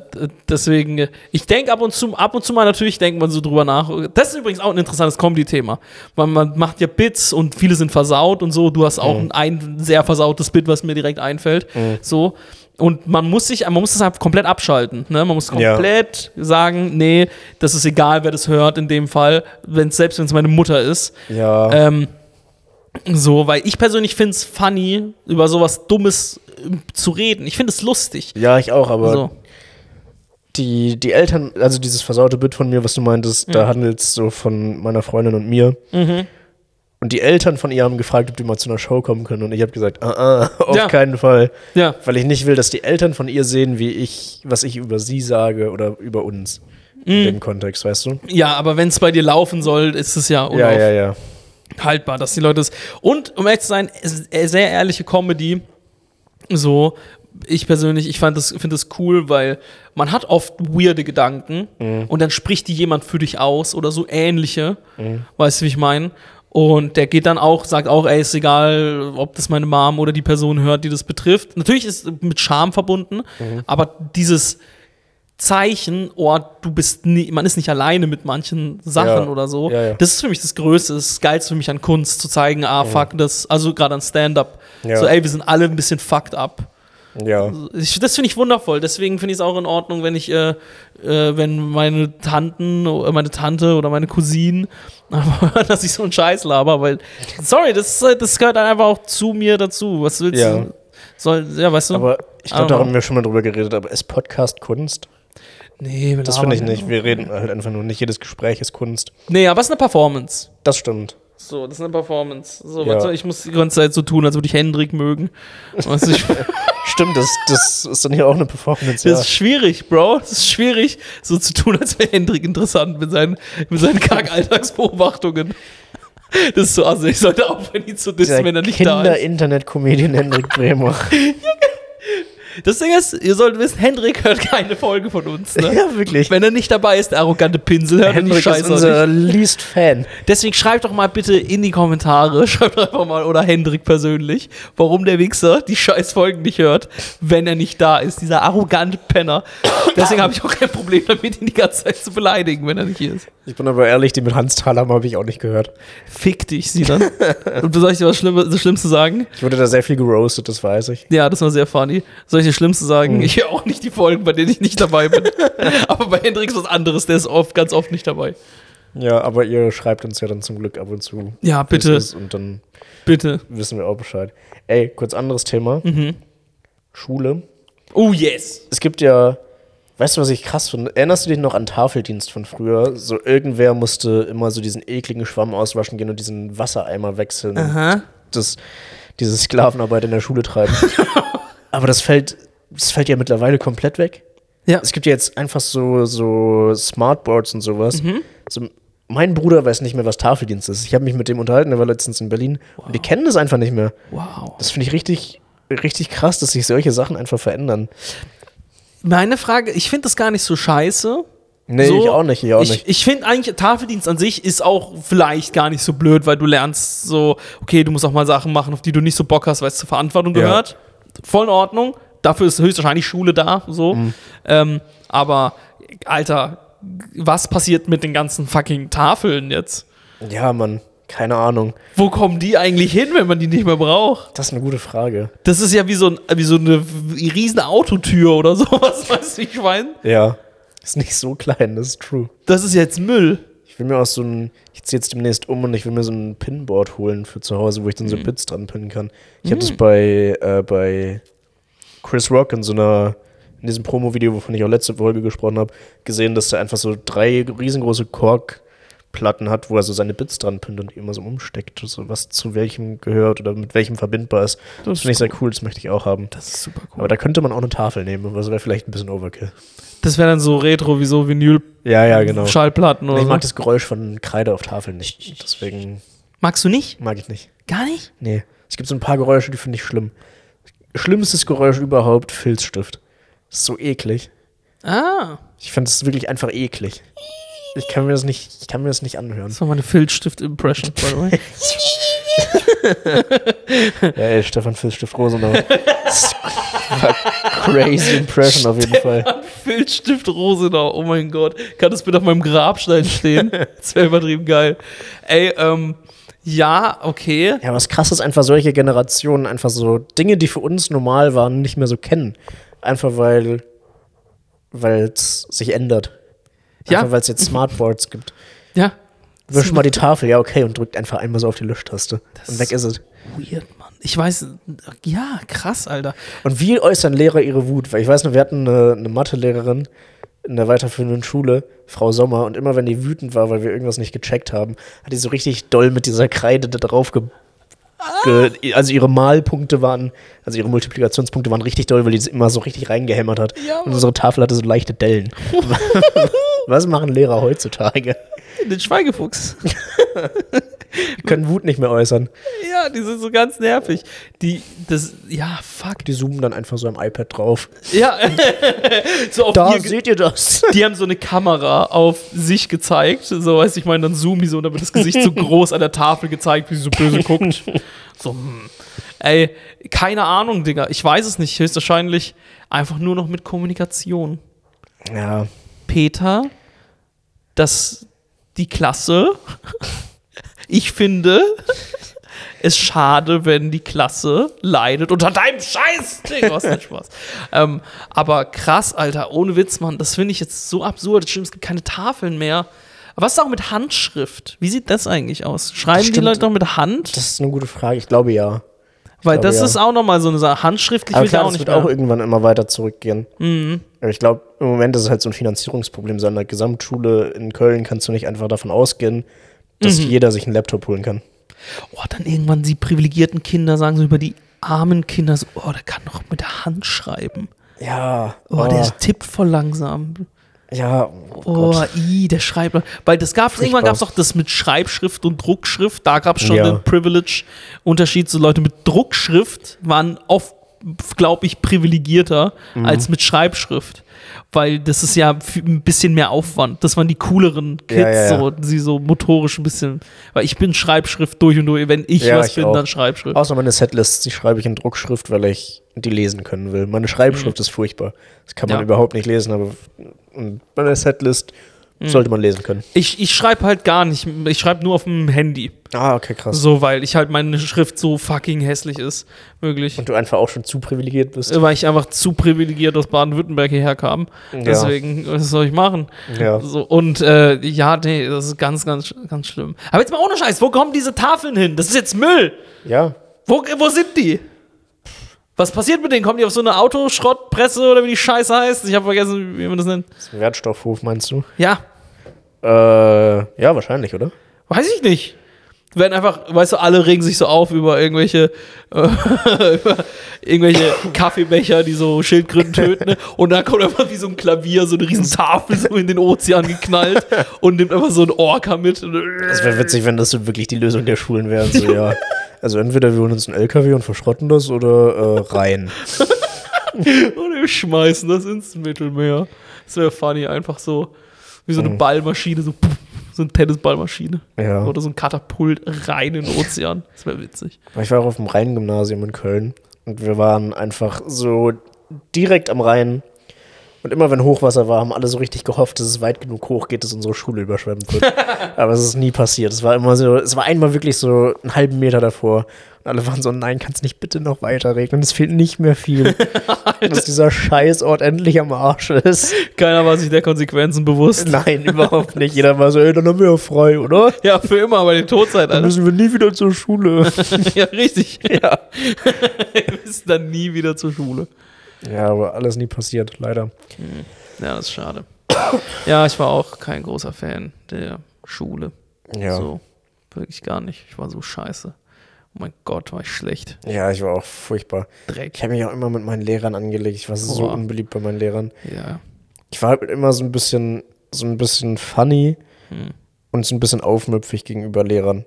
deswegen, ich denke ab und zu, ab und zu mal natürlich denkt man so drüber nach. Das ist übrigens auch ein interessantes Comedy-Thema. Weil man macht ja Bits und viele sind versaut und so. Du hast auch ein, ein sehr versautes Bit, was mir direkt einfällt. So. Und man muss sich, man muss das halt komplett abschalten. Ne? Man muss Ja. komplett sagen, nee, das ist egal, wer das hört in dem Fall, wenn's, selbst wenn es meine Mutter ist. Ja. Ähm, so, weil ich persönlich finde es funny, über sowas Dummes äh, zu reden. Ich finde es lustig. ja, ich auch, aber So. die, die Eltern, also dieses versaute Bild von mir, was du meintest, da handelt es so von meiner Freundin und mir. Mhm. Und die Eltern von ihr haben gefragt, ob die mal zu einer Show kommen können. Und ich habe gesagt, ah, ah, auf Ja. keinen Fall. Ja. Weil ich nicht will, dass die Eltern von ihr sehen, wie ich, was ich über sie sage oder über uns. Mhm. In dem Kontext, weißt du? Ja, aber wenn es bei dir laufen soll, ist es ja Ja, ja, ja. unaufhaltbar, dass die Leute es. Und um ehrlich zu sein, sehr ehrliche Comedy. So, ich persönlich, ich fand das, finde das cool, weil man hat oft weirde Gedanken und dann spricht die jemand für dich aus oder so ähnliche. Weißt du, wie ich meine? Und der geht dann auch, sagt auch, ey, ist egal, ob das meine Mom oder die Person hört, die das betrifft. Natürlich ist es mit Charme verbunden, aber dieses Zeichen, oh, du bist nie, man ist nicht alleine mit manchen Sachen Ja. oder so. Ja, ja. Das ist für mich das Größte, das Geilste für mich an Kunst, zu zeigen, ah, fuck, das, also gerade an Stand-up. So, ey, wir sind alle ein bisschen fucked up. Ja. Ich, das finde ich wundervoll. Deswegen finde ich es auch in Ordnung, wenn ich, äh, äh, wenn meine Tanten, äh, meine Tante oder meine Cousinen, dass ich so einen Scheiß laber, weil, sorry, das, ist- das gehört einfach auch zu mir dazu. Was willst Ja. du? Soll, ja, weißt du? Aber ich glaube, da haben wir schon mal drüber geredet, aber ist Podcast Kunst? nee, Das finde ich nicht. Wir reden halt einfach nur, nicht jedes Gespräch ist Kunst. Nee, aber es ist eine Performance. Das stimmt. So, das ist eine Performance. So, Ja. weißt du, ich muss die ganze Zeit so tun, als würde ich Hendrik mögen. Weißt du, ich, Stimmt, das, das ist dann hier auch eine Performance, Das ja. ist schwierig, Bro. Das ist schwierig, so zu tun, als wäre Hendrik interessant mit seinen, mit seinen Kack-Alltagsbeobachtungen. Das ist so, also ich sollte aufhören, ihn zu dissen, wenn er nicht da ist. Kinder-Internet-Comedian Hendrik Bremer. Das Ding ist, ihr sollt wissen, Hendrik hört keine Folge von uns. Ne? ja, wirklich. Wenn er nicht dabei ist, der arrogante Pinsel, hört er die Hendrik ist unser nicht. least Fan. Deswegen schreibt doch mal bitte in die Kommentare, schreibt doch einfach mal, oder Hendrik persönlich, warum der Wichser die scheiß Folgen nicht hört, wenn er nicht da ist. Dieser arrogante Penner. Deswegen habe ich auch kein Problem damit, ihn die ganze Zeit zu beleidigen, wenn er nicht hier ist. Ich bin aber ehrlich, die mit Hans Thalhammer habe ich auch nicht gehört. Fick dich, Sinan. Und soll ich dir was Schlimmes, das Schlimmste sagen? Ich wurde da sehr viel geroastet, das weiß ich. Ja, das war sehr funny. Soll ich dir das Schlimmste sagen? Ich höre auch nicht die Folgen, bei denen ich nicht dabei bin. Aber bei Hendrik ist was anderes, der ist oft, ganz oft nicht dabei. Ja, aber ihr schreibt uns ja dann zum Glück ab und zu. Ja, bitte, Und dann bitte. wissen wir auch Bescheid. Ey, kurz anderes Thema. Mhm. Schule. Oh, yes. Es gibt ja, weißt du, was ich krass finde? Erinnerst du dich noch an Tafeldienst von früher? So irgendwer musste immer so diesen ekligen Schwamm auswaschen gehen und diesen Wassereimer wechseln Aha. das, diese Sklavenarbeit in der Schule treiben. aber das fällt, das fällt ja mittlerweile komplett weg. Ja. Es gibt ja jetzt einfach so, so Smartboards und sowas. Mhm. So, mein Bruder weiß nicht mehr, was Tafeldienst ist. Ich habe mich mit dem unterhalten, der war letztens in Berlin. Und die kennen das einfach nicht mehr. Wow. Das finde ich richtig, richtig krass, dass sich solche Sachen einfach verändern. Meine Frage, ich finde das gar nicht so scheiße. Nee, so, ich auch nicht, ich auch ich, nicht. Ich finde eigentlich, Tafeldienst an sich ist auch vielleicht gar nicht so blöd, weil du lernst so, okay, du musst auch mal Sachen machen, auf die du nicht so Bock hast, weil es zur Verantwortung Ja. gehört. Voll in Ordnung. Dafür ist höchstwahrscheinlich Schule da, so. Mhm. Ähm, aber, Alter, was passiert mit den ganzen fucking Tafeln jetzt? Ja, Mann, keine Ahnung. Wo kommen die eigentlich hin, wenn man die nicht mehr braucht? Das ist eine gute Frage. Das ist ja wie so, ein, wie so eine riesen Autotür oder sowas, weißt du, ich meine? Ja. Ist nicht so klein, das ist true. Das ist jetzt Müll. Ich will mir auch so ein, ich ziehe jetzt demnächst um und ich will mir so ein Pinboard holen für zu Hause, wo ich dann so Bits dran pinnen kann. Ich habe das bei, äh, bei Chris Rock in so einer, in diesem Promo-Video, wovon ich auch letzte Folge gesprochen habe, gesehen, dass der einfach so drei riesengroße Korkplatten hat, wo er so seine Bits dran pinnt und immer so umsteckt, so was zu welchem gehört oder mit welchem verbindbar ist. Das, finde ich sehr cool, das möchte ich auch haben. Das ist super cool. Aber da könnte man auch eine Tafel nehmen, aber das wäre vielleicht ein bisschen Overkill. Das wäre dann so Retro wie so Ja, ja, genau. Vinyl-Schallplatten oder Ich so. mag das Geräusch von Kreide auf Tafeln nicht. Deswegen Magst du nicht? mag ich nicht. Gar nicht? Nee. Es gibt so ein paar Geräusche, die finde ich schlimm. Schlimmstes Geräusch überhaupt, Filzstift. Das ist so eklig. Ah, Ich finde es wirklich einfach eklig. Ich kann mir das nicht, ich kann mir das nicht anhören. das war meine Filzstift-Impression, by the way. Ja, ey, Stefan Filzstift Rosenau. Crazy Impression auf jeden Fall. Filzstift Rosenau, oh mein Gott. Kann das bitte auf meinem Grabstein stehen? Das wäre übertrieben geil. Ey, ähm, ja, okay. Ja, was krass ist, einfach solche Generationen einfach so Dinge, die für uns normal waren, nicht mehr so kennen. Einfach weil weil es sich ändert. Ja. Einfach weil es jetzt Smartboards gibt. Ja. Wisch mal die Tafel, ja, okay, und drückt einfach einmal so auf die Löschtaste. Und weg ist es. Weird, Mann. Ich weiß, ja, krass, Alter. Und wie äußern Lehrer ihre Wut? Weil ich weiß noch, wir hatten eine, eine Mathelehrerin in der weiterführenden Schule, Frau Sommer, und immer wenn die wütend war, weil wir irgendwas nicht gecheckt haben, hat die so richtig doll mit dieser Kreide da drauf ge ge also ihre Malpunkte waren, also ihre Multiplikationspunkte waren richtig doll, weil die das immer so richtig reingehämmert hat. Ja, und unsere Tafel hatte so leichte Dellen. Was machen Lehrer heutzutage? Den Schweigefuchs. Die können Wut nicht mehr äußern. Ja, die sind so ganz nervig. Die, das, ja, fuck. Die zoomen dann einfach so am iPad drauf. Ja, so auf Da ihr seht ihr das. Die haben so eine Kamera auf sich gezeigt, so weißt du, ich meine, dann zoomen die so und dann wird das Gesicht so groß an der Tafel gezeigt, wie sie so böse guckt. So, hm. Ey, keine Ahnung, Digga. Ich weiß es nicht. Höchstwahrscheinlich einfach nur noch mit Kommunikation. Ja. Peter, dass die Klasse, ich finde es schade, wenn die Klasse leidet unter deinem Scheiß. Digga, was nicht Spaß. ähm, aber krass, Alter, ohne Witz, Mann, das finde ich jetzt so absurd. Stimmt, es gibt keine Tafeln mehr. Aber was ist auch mit Handschrift? Wie sieht das eigentlich aus? Schreiben die. Leute noch mit Hand? Das ist eine gute Frage. Ich glaube ja. Weil glaube, das ja. ist auch nochmal so eine Sache. Handschriftlich Aber ich klar, auch das wird auch mehr. irgendwann immer weiter zurückgehen. Mhm. Ich glaube, im Moment ist es halt so ein Finanzierungsproblem. So an der Gesamtschule in Köln kannst du nicht einfach davon ausgehen, dass Mhm. jeder sich einen Laptop holen kann. Oh, dann irgendwann die privilegierten Kinder sagen so über die armen Kinder so, oh, der kann noch mit der Hand schreiben. Ja. Oh, der tippt voll langsam. ja. Oh, Oh, i, der schreibt. Weil das gab irgendwann Furchtbar. gab es auch das mit Schreibschrift und Druckschrift. Da gab es schon Ja. den Privilege-Unterschied. So Leute mit Druckschrift waren oft, glaube ich, privilegierter Mhm. als mit Schreibschrift. Weil das ist ja ein bisschen mehr Aufwand. Das waren die cooleren Kids, Ja, ja, ja. so, die so motorisch ein bisschen. Weil ich bin Schreibschrift durch und durch. Wenn ich was ich bin, auch. dann Schreibschrift. Außer meine Setlists, die schreibe ich in Druckschrift, weil ich die lesen können will. Meine Schreibschrift ist furchtbar. Das kann man überhaupt nicht lesen, aber der Setlist Mhm. sollte man lesen können. Ich, ich schreibe halt gar nicht. Ich schreibe nur auf dem Handy. Ah, okay, krass. So, weil ich halt meine Schrift so fucking hässlich ist. Wirklich. Und du einfach auch schon zu privilegiert bist. Weil ich einfach zu privilegiert aus Baden-Württemberg hierher kam. Deswegen, was soll ich machen? Ja. So, und äh, ja, nee, das ist ganz, ganz, ganz schlimm. Aber jetzt mal ohne Scheiß, wo kommen diese Tafeln hin? Das ist jetzt Müll. Ja. Wo, wo sind die? Was passiert mit denen? Kommen die auf so eine Autoschrottpresse oder wie die Scheiße heißt? Ich habe vergessen, wie man das nennt. Das ist ein Wertstoffhof, meinst du? Ja, Äh, ja, wahrscheinlich, oder? weiß ich nicht. Werden einfach, weißt du, alle regen sich so auf über irgendwelche, äh, über irgendwelche Kaffeebecher, die so Schildkröten töten. Ne? Und dann kommt einfach wie so ein Klavier, so eine riesen Tafel so in den Ozean geknallt und nimmt einfach so ein Orca mit. Das wäre witzig, wenn das so wirklich die Lösung der Schulen wäre. So, ja. Also entweder wir holen uns einen LKW und verschrotten das oder äh, rein. Und wir schmeißen das ins Mittelmeer. Das wäre funny, einfach so wie so eine Mhm. Ballmaschine, so, puff, so eine Tennisballmaschine. Ja. Oder so ein Katapult rein in den Ozean. Das wäre witzig. Ich war auch auf dem Rhein-Gymnasium in Köln und wir waren einfach so direkt am Rhein. Und immer wenn Hochwasser war, haben alle so richtig gehofft, dass es weit genug hoch geht, dass unsere Schule überschwemmt wird. Aber es ist nie passiert. Es war immer so, es war einmal wirklich so einen halben Meter davor. Und alle waren so, nein, kann es nicht bitte noch weiter regnen? Es fehlt nicht mehr viel. dass dieser Scheißort endlich am Arsch ist. Keiner war sich der Konsequenzen bewusst. Nein, überhaupt nicht. Jeder war so, ey, dann haben wir ja frei, oder? Ja, für immer bei der Todzeit, Dann müssen wir nie wieder zur Schule. ja, richtig. Ja. Wir müssen dann nie wieder zur Schule. Ja, aber alles nie passiert, leider. Ja, das ist schade. Ja, ich war auch kein großer Fan der Schule. Ja. So, wirklich gar nicht. Ich war so scheiße. Oh mein Gott, war ich schlecht. Ja, ich war auch furchtbar. Dreck. Ich habe mich auch immer mit meinen Lehrern angelegt. Ich war so Boah. unbeliebt bei meinen Lehrern. Ja. Ich war halt immer so ein bisschen, so ein bisschen funny Hm. und so ein bisschen aufmüpfig gegenüber Lehrern.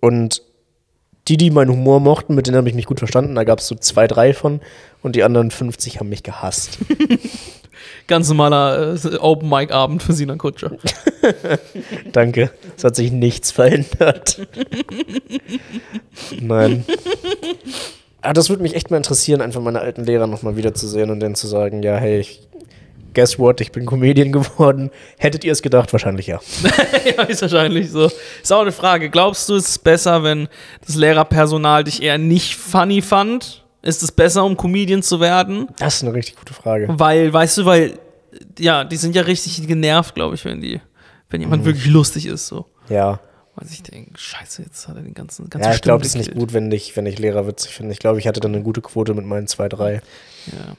Und die, die meinen Humor mochten, mit denen habe ich mich gut verstanden. Da gab es so zwei, drei von. Und die anderen 50 haben mich gehasst. Ganz normaler äh, Open Mic Abend für Sinan Kutscher. Danke. Es hat sich nichts verändert. Nein. Aber das würde mich echt mal interessieren, einfach meine alten Lehrer nochmal wiederzusehen und denen zu sagen, ja, hey, ich, guess what, ich bin Comedian geworden. Hättet ihr es gedacht? Wahrscheinlich ja. ja, ist wahrscheinlich so. Ist auch eine Frage. Glaubst du, es ist besser, wenn das Lehrerpersonal dich eher nicht funny fand? Ist es besser, um Comedian zu werden? Das ist eine richtig gute Frage. Weil, weißt du, weil, ja, die sind ja richtig genervt, glaube ich, wenn die, wenn Mhm. jemand wirklich lustig ist, so. Ja. Weil ich denke, scheiße, jetzt hat er den ganzen, ganze Ja, ich glaube, es ist nicht gut, wenn ich, wenn ich Lehrer witzig finde. Ich glaube, ich hatte dann eine gute Quote mit meinen zwei, drei. Ja.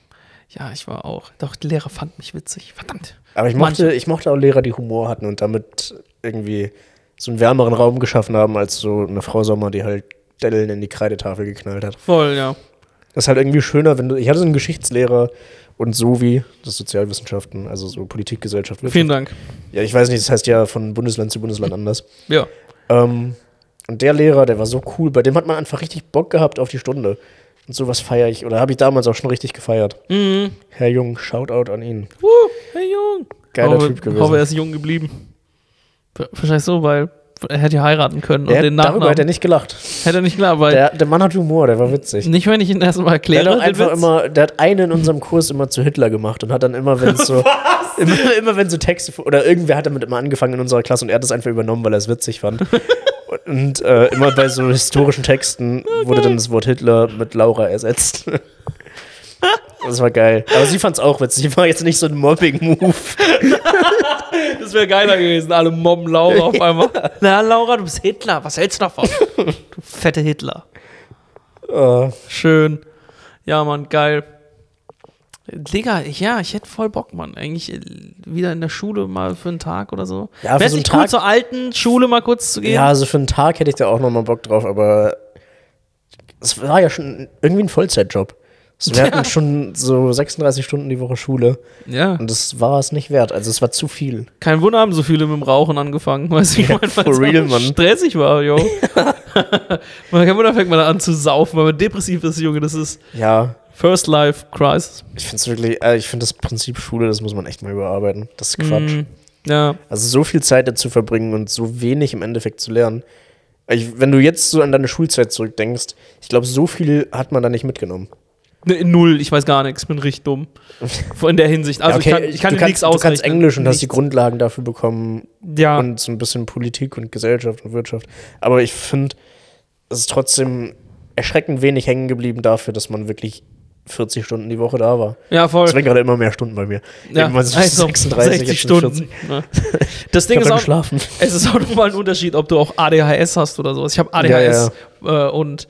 Ja, ich war auch. Doch, der Lehrer fand mich witzig. Verdammt. Aber ich mochte, ich mochte auch Lehrer, die Humor hatten und damit irgendwie so einen wärmeren Raum geschaffen haben, als so eine Frau Sommer, die halt Dellen in die Kreidetafel geknallt hat. Voll, ja. Das ist halt irgendwie schöner, wenn du. Ich hatte so einen Geschichtslehrer und so wie das Sozialwissenschaften, also so Politik, Gesellschaft, Wirtschaft. Vielen Dank. Ja, ich weiß nicht, das heißt ja von Bundesland zu Bundesland anders. Ja. Ähm, und der Lehrer, der war so cool, bei dem hat man einfach richtig Bock gehabt auf die Stunde. Und sowas feiere ich, oder habe ich damals auch schon richtig gefeiert. Mhm. Herr Jung, Shoutout an ihn. Woo, hey Jung. Geiler hoffe, Typ gewesen. hoffe, er ist jung geblieben. Wahrscheinlich so, weil er hätte ja heiraten können Der, und den darüber Nachnamen hat er nicht gelacht. hätte er nicht klar, weil Der, der Mann hat Humor, der war witzig. nicht, wenn ich ihn erstmal Der erkläre. hat auch den einfach Witz. immer, der hat einen in unserem Kurs immer zu Hitler gemacht und hat dann immer, wenn es so, immer, immer wenn so Texte oder irgendwer hat damit immer angefangen in unserer Klasse und er hat das einfach übernommen, weil er es witzig fand. Und, äh, immer bei so historischen Texten wurde dann das Wort Hitler mit Laura ersetzt. Das war geil. Aber sie fand es auch witzig. War jetzt nicht so ein Mobbing-Move. Das wäre geiler gewesen. Alle mobben Laura auf einmal. Na, Laura, du bist Hitler. Was hältst du davon? du fette Hitler. Äh, Schön. Ja, Mann, geil. Digga, ja, ich hätte voll Bock, Mann. Eigentlich äh, wieder in der Schule mal für einen Tag oder so. Ja, für Wär's so nicht cool, Tag- zur alten Schule mal kurz zu gehen? ja, also für einen Tag hätte ich da auch noch mal Bock drauf, aber es war ja schon irgendwie ein Vollzeitjob. Also wir hatten schon so 36 Stunden die Woche Schule. Ja. Und das war es nicht wert. Also es war zu viel. Kein Wunder, haben so viele mit dem Rauchen angefangen. Du, ich Ja, for weil es real, Mann. stressig war, yo. man kein Wunder, fängt man an zu saufen, weil man depressiv ist, Junge. Das ist Ja, First Life Crisis. ich finde es wirklich, äh, ich finde das Prinzip Schule, das muss man echt mal überarbeiten. Das ist Quatsch. Mm, ja. Also so viel Zeit dazu verbringen und so wenig im Endeffekt zu lernen. Ich, wenn du jetzt so an deine Schulzeit zurückdenkst, ich glaube, so viel hat man da nicht mitgenommen. Ne, null, ich weiß gar nichts, bin richtig dumm. In der Hinsicht. Also Ja, ich kann, ich kann du, dir kannst, nichts du kannst ausrechnen. Englisch und hast die Nichts. Grundlagen dafür bekommen Ja, und so ein bisschen Politik und Gesellschaft und Wirtschaft. Aber ich finde, es ist trotzdem erschreckend wenig hängen geblieben dafür, dass man wirklich 40 Stunden die Woche da war. ja, voll. Es werden gerade immer mehr Stunden bei mir. Ja, Irgendwann sind es also 36, 60 jetzt sind es Stunden. 40. Ne? Das Ding ist auch, geschlafen. es ist auch nochmal ein Unterschied, ob du auch ADHS hast oder sowas. Ich habe ADHS Äh, und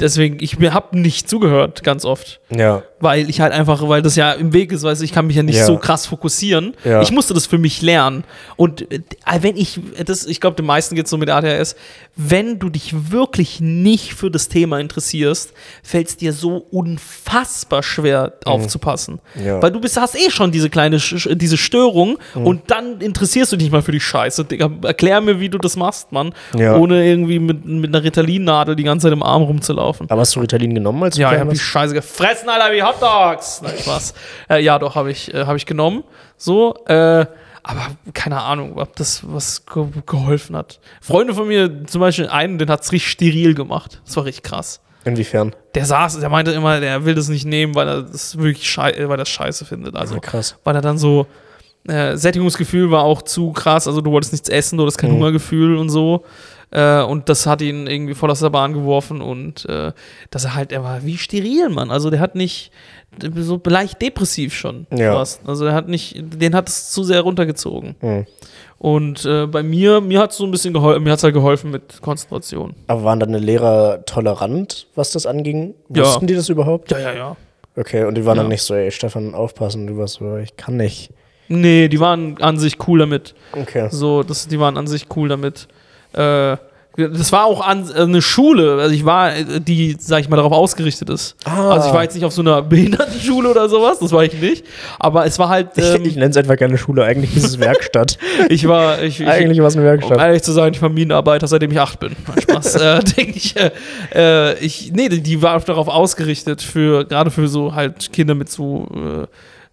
deswegen, ich habe nicht zugehört, ganz oft. Ja. Weil ich halt einfach, weil das ja im Weg ist, weißt ich kann mich ja nicht Ja. so krass fokussieren. Ja. Ich musste das für mich lernen. Und äh, wenn ich, das, ich glaube, den meisten geht es so mit ADHS, wenn du dich wirklich nicht für das Thema interessierst, fällt es dir so unfassbar schwer aufzupassen. Mhm. Ja. Weil du bist, hast eh schon diese kleine, diese Störung Mhm. und dann interessierst du dich mal für die Scheiße. Digga, erklär mir, wie du das machst, Mann. Ohne irgendwie mit, mit einer Ritalinnadel die ganze Zeit im Arm rumzulaufen. Aber hast du Ritalin genommen, als du Ja, ich habe die? Scheiße gefressen, Alter, wie Hotdogs. Nein, Spaß. Äh, ja, doch, habe ich, äh, hab ich genommen. So, äh, aber keine Ahnung, ob das was ge geholfen hat. Freunde von mir, zum Beispiel einen, den hat es richtig steril gemacht. Das war richtig krass. Inwiefern? Der saß, der meinte immer, der will das nicht nehmen, weil er das wirklich schei weil er das scheiße findet. Also, Ja, krass. weil er dann so, äh, Sättigungsgefühl war auch zu krass, also du wolltest nichts essen, du hattest kein Mhm. Hungergefühl und so. Äh, und das hat ihn irgendwie voll aus der Bahn geworfen und äh, dass er halt, er war wie steril, Mann. Also der hat nicht, so leicht depressiv schon. Ja. fast. Also er hat nicht, den hat es zu sehr runtergezogen. Hm. Und äh, bei mir, mir hat es so ein bisschen geholfen, mir hat halt geholfen mit Konzentration. Aber waren deine Lehrer tolerant, was das anging? Ja. Wussten die das überhaupt? Ja, ja, ja. Okay, und die waren Ja. dann nicht so, ey, Stefan, aufpassen, du warst so, ich kann nicht. Nee, die waren an sich cool damit. Okay. So, das, die waren an sich cool damit. Äh, das war auch an, äh, eine Schule, also ich war, die, sag ich mal, darauf ausgerichtet ist. Ah. Also ich war jetzt nicht auf so einer Behindertenschule oder sowas, das war ich nicht. Aber es war halt, Ich, ähm, ich nenne es einfach keine Schule, eigentlich ist es Werkstatt. ich war, ich, ich, eigentlich war es eine um Werkstatt. ehrlich zu sein, ich war Minenarbeiter, seitdem ich acht bin. Spaß. äh, denke ich, äh, äh, ich, nee, die- die war darauf ausgerichtet, für, gerade für so halt Kinder mit so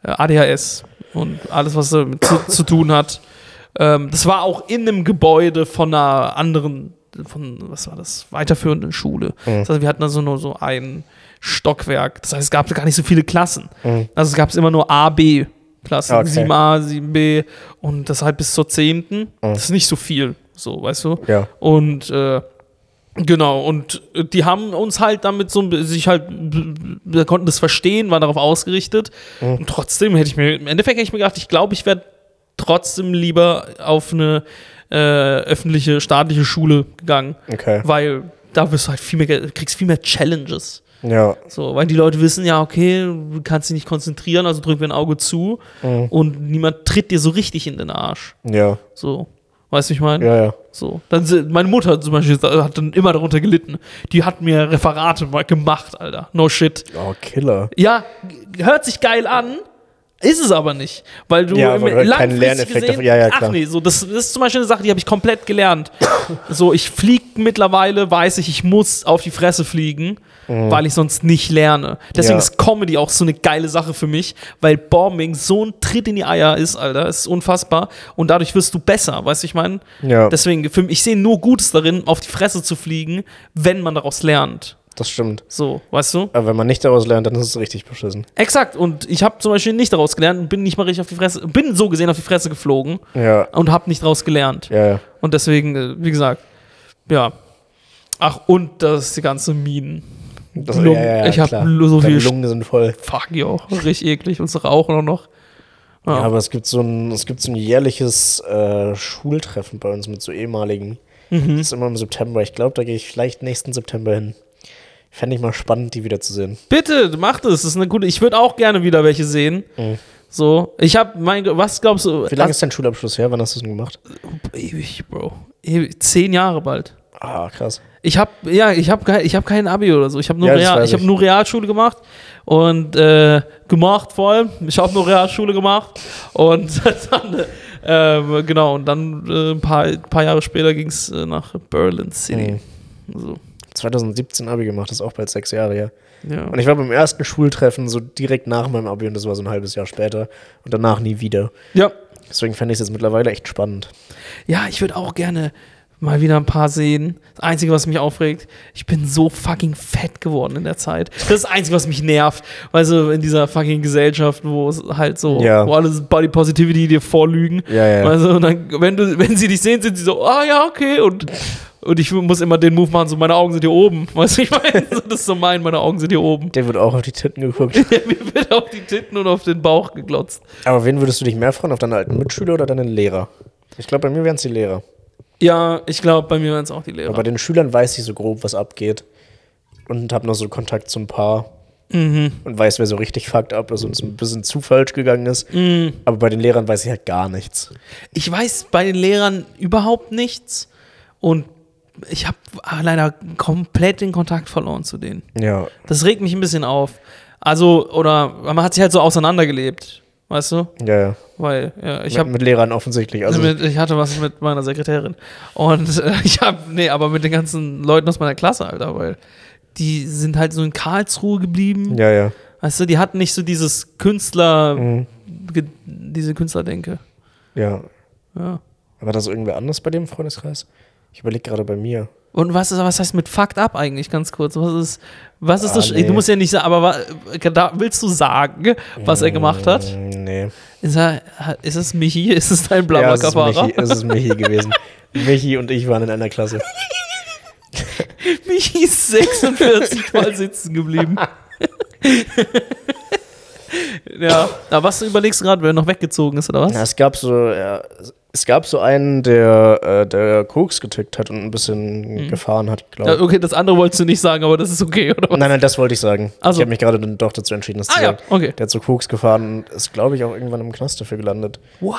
äh, ADHS und alles, was damit zu, zu tun hat. Ähm, das war auch in einem Gebäude von einer anderen, von, was war das, weiterführenden Schule. Das heißt, wir hatten also nur so ein Stockwerk. Das heißt, es gab gar nicht so viele Klassen. Mhm. Also es gab immer nur A, B. Klassen, Okay. 7a, 7b und das halt bis zur 10. Das ist nicht so viel, so, weißt du? Ja. Und äh, genau, und äh, die haben uns halt damit so sich halt, wir konnten das verstehen, waren darauf ausgerichtet. Und trotzdem hätte ich mir, im Endeffekt hätte ich mir gedacht, ich glaube, ich werde trotzdem lieber auf eine äh, öffentliche, staatliche Schule gegangen, Okay. weil da wirst du halt viel mehr, kriegst viel mehr Challenges. Ja. So, weil die Leute wissen, ja, okay, du kannst dich nicht konzentrieren, also drücken wir ein Auge zu Mhm. und niemand tritt dir so richtig in den Arsch. Ja. So. Weißt du, ich meine? Ja, ja. So. Dann, meine Mutter zum Beispiel hat dann immer darunter gelitten. Die hat mir Referate mal gemacht, Alter. No shit. Oh, Killer. Ja, hört sich geil an. Ist es aber nicht, weil du Ja, weil halt keinen langfristig Lerneffekt gesehen, ja, ja, ach nee, so das, das ist zum Beispiel eine Sache, die habe ich komplett gelernt. so, ich fliege mittlerweile, weiß ich, ich muss auf die Fresse fliegen, weil ich sonst nicht lerne. Deswegen Mhm. Ja. ist Comedy auch so eine geile Sache für mich, weil Bombing so ein Tritt in die Eier ist, Alter, ist unfassbar und dadurch wirst du besser, weißt du, ich meine? Ja. Deswegen, für, ich sehe nur Gutes darin, auf die Fresse zu fliegen, wenn man daraus lernt. Das stimmt. So, weißt du? Aber wenn man nicht daraus lernt, dann ist es richtig beschissen. Exakt. Und ich habe zum Beispiel nicht daraus gelernt und bin nicht mal richtig auf die Fresse, bin so gesehen auf die Fresse geflogen Ja. und habe nicht daraus gelernt. Ja, ja. Und deswegen, äh, wie gesagt, ja. Ach, und das die ganze Minen. Das, Lungen. ja, ja, ich habe so Deine viel Lungen sind voll. Fuck, jo, richtig eklig. Und das Rauchen auch noch. Ja, Ja. aber es gibt so ein, es gibt so ein jährliches äh, Schultreffen bei uns mit so ehemaligen. Mhm. Das ist immer im September. Ich glaube, da gehe ich vielleicht nächsten September hin. Fände ich mal spannend, die wiederzusehen. Bitte, mach das. Das ist eine gute. Ich würde auch gerne wieder welche sehen. So, ich habe mein, was glaubst du? Wie lange ist dein Schulabschluss her? Wann hast du es denn gemacht? ewig, Bro? Ewig. Zehn Jahre bald. Ah, krass. Ich habe ja, ich habe kein, ich habe kein Abi oder so. Ich habe nur Ja, Real, weiß ich ich. nur Realschule gemacht und äh, gemacht vor allem. Ich habe nur Realschule gemacht und dann ähm, genau und dann äh, ein paar, paar Jahre später ging es äh, nach Berlin City. Mhm. So, 2017 Abi gemacht, das ist auch bald sechs Jahre her. ja. Und ich war beim ersten Schultreffen so direkt nach meinem Abi und das war so ein halbes Jahr später. Und danach nie wieder. ja, Deswegen fände ich es jetzt mittlerweile echt spannend. ja, ich würde auch gerne mal wieder ein paar sehen. Das Einzige, was mich aufregt, ich bin so fucking fett geworden in der Zeit. Das ist das Einzige, was mich nervt. Weil so in dieser fucking Gesellschaft, wo es halt so, Ja. wo alles Body Positivity dir vorlügen. Ja, ja. Also, und dann, wenn, du, wenn sie dich sehen, sind sie so, ah ja, okay. Und, und ich muss immer den Move machen, so meine Augen sind hier oben. Weißt du, ich meine, so, das ist so mein, meine Augen sind hier oben. Der wird auch auf die Titten geguckt. Mir wird auf die Titten und auf den Bauch geglotzt. Aber wen würdest du dich mehr freuen? Auf deine alten Mitschüler oder deine Lehrer? Ich glaube, bei mir wären es die Lehrer. Ja, ich glaube, bei mir waren es auch die Aber Lehrer. bei den Schülern weiß ich so grob, was abgeht. Und habe noch so Kontakt zu ein paar. Mhm. und weiß, wer so richtig fucked up ist und es ein bisschen zu falsch gegangen ist. Mhm. Aber bei den Lehrern weiß ich halt gar nichts. Ich weiß bei den Lehrern überhaupt nichts und ich habe leider komplett den Kontakt verloren zu denen. Ja, Das regt mich ein bisschen auf. Also, oder man hat sich halt so auseinandergelebt, weißt du? ja, ja. Weil, ja, ich mit, habe mit Lehrern offensichtlich. Also, mit, ich hatte was mit meiner Sekretärin. Und äh, ich habe, nee, aber mit den ganzen Leuten aus meiner Klasse, Alter, weil die sind halt so in Karlsruhe geblieben. ja, ja. Weißt du, die hatten nicht so dieses Künstler, Mhm. diese Künstlerdenke. Ja. Ja. War das irgendwer anders bei dem Freundeskreis? Ich überlege gerade bei mir. Und was ist, was heißt mit fucked up eigentlich, ganz kurz? Was ist, was ist Ah, das? nee. Du musst ja nicht sagen, aber wa- da willst du sagen, was er gemacht hat? Mm, Nee. Ist, er, ist es Michi? Ist es dein Ja, es ist? Michi, es ist Michi gewesen. Michi und ich waren in einer Klasse. Michi ist 46 Mal sitzen geblieben. ja, aber was überlegst du gerade, wer noch weggezogen ist, oder was? Ja, es gab so, ja, es gab so einen, der, äh, der Koks getickt hat und ein bisschen gefahren hat, glaube Mhm. Ja, ich. okay, das andere wolltest du nicht sagen, aber das ist okay, oder was? Nein, nein, das wollte ich sagen. So. Ich habe mich gerade dann doch dazu entschieden, das Ah zu ja, sagen. okay. Der hat so Koks gefahren und ist, glaube ich, auch irgendwann im Knast dafür gelandet. Wow.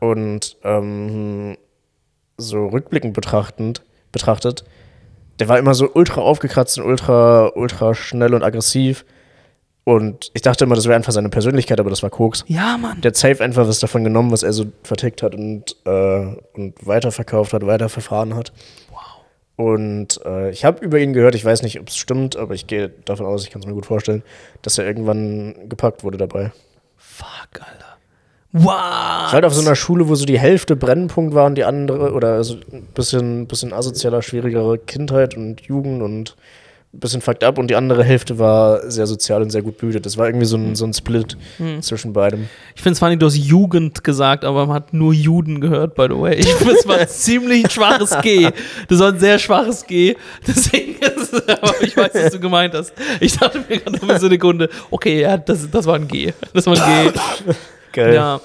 Und ähm, so rückblickend betrachtend, betrachtet, der war immer so ultra aufgekratzt und ultra, ultra schnell und aggressiv. Und ich dachte immer, das wäre einfach seine Persönlichkeit, aber das war Koks. Ja, Mann. Der hat safe einfach was davon genommen, was er so vertickt hat und, äh, und weiterverkauft hat, weiterverfahren hat. Wow. Und äh, ich habe über ihn gehört, ich weiß nicht, ob es stimmt, aber ich gehe davon aus, ich kann es mir gut vorstellen, dass er irgendwann gepackt wurde dabei. Fuck, Alter. Wow. Halt auf so einer Schule, wo so die Hälfte Brennpunkt war und die andere, oder so ein bisschen, bisschen asozialer, schwierigere Kindheit und Jugend und bisschen fucked up und die andere Hälfte war sehr sozial und sehr gut behütet. Das war irgendwie so ein, so ein Split zwischen beidem. Ich finde es funny, du hast Jugend gesagt, aber man hat nur Juden gehört, by the way. Ich finde, es war ein ziemlich schwaches G. Das war ein sehr schwaches G. Deswegen ist es, aber ich weiß, was du gemeint hast. Ich dachte mir gerade für so eine Sekunde, okay, ja, das, das war ein G. Das war ein G. Geil. Ja.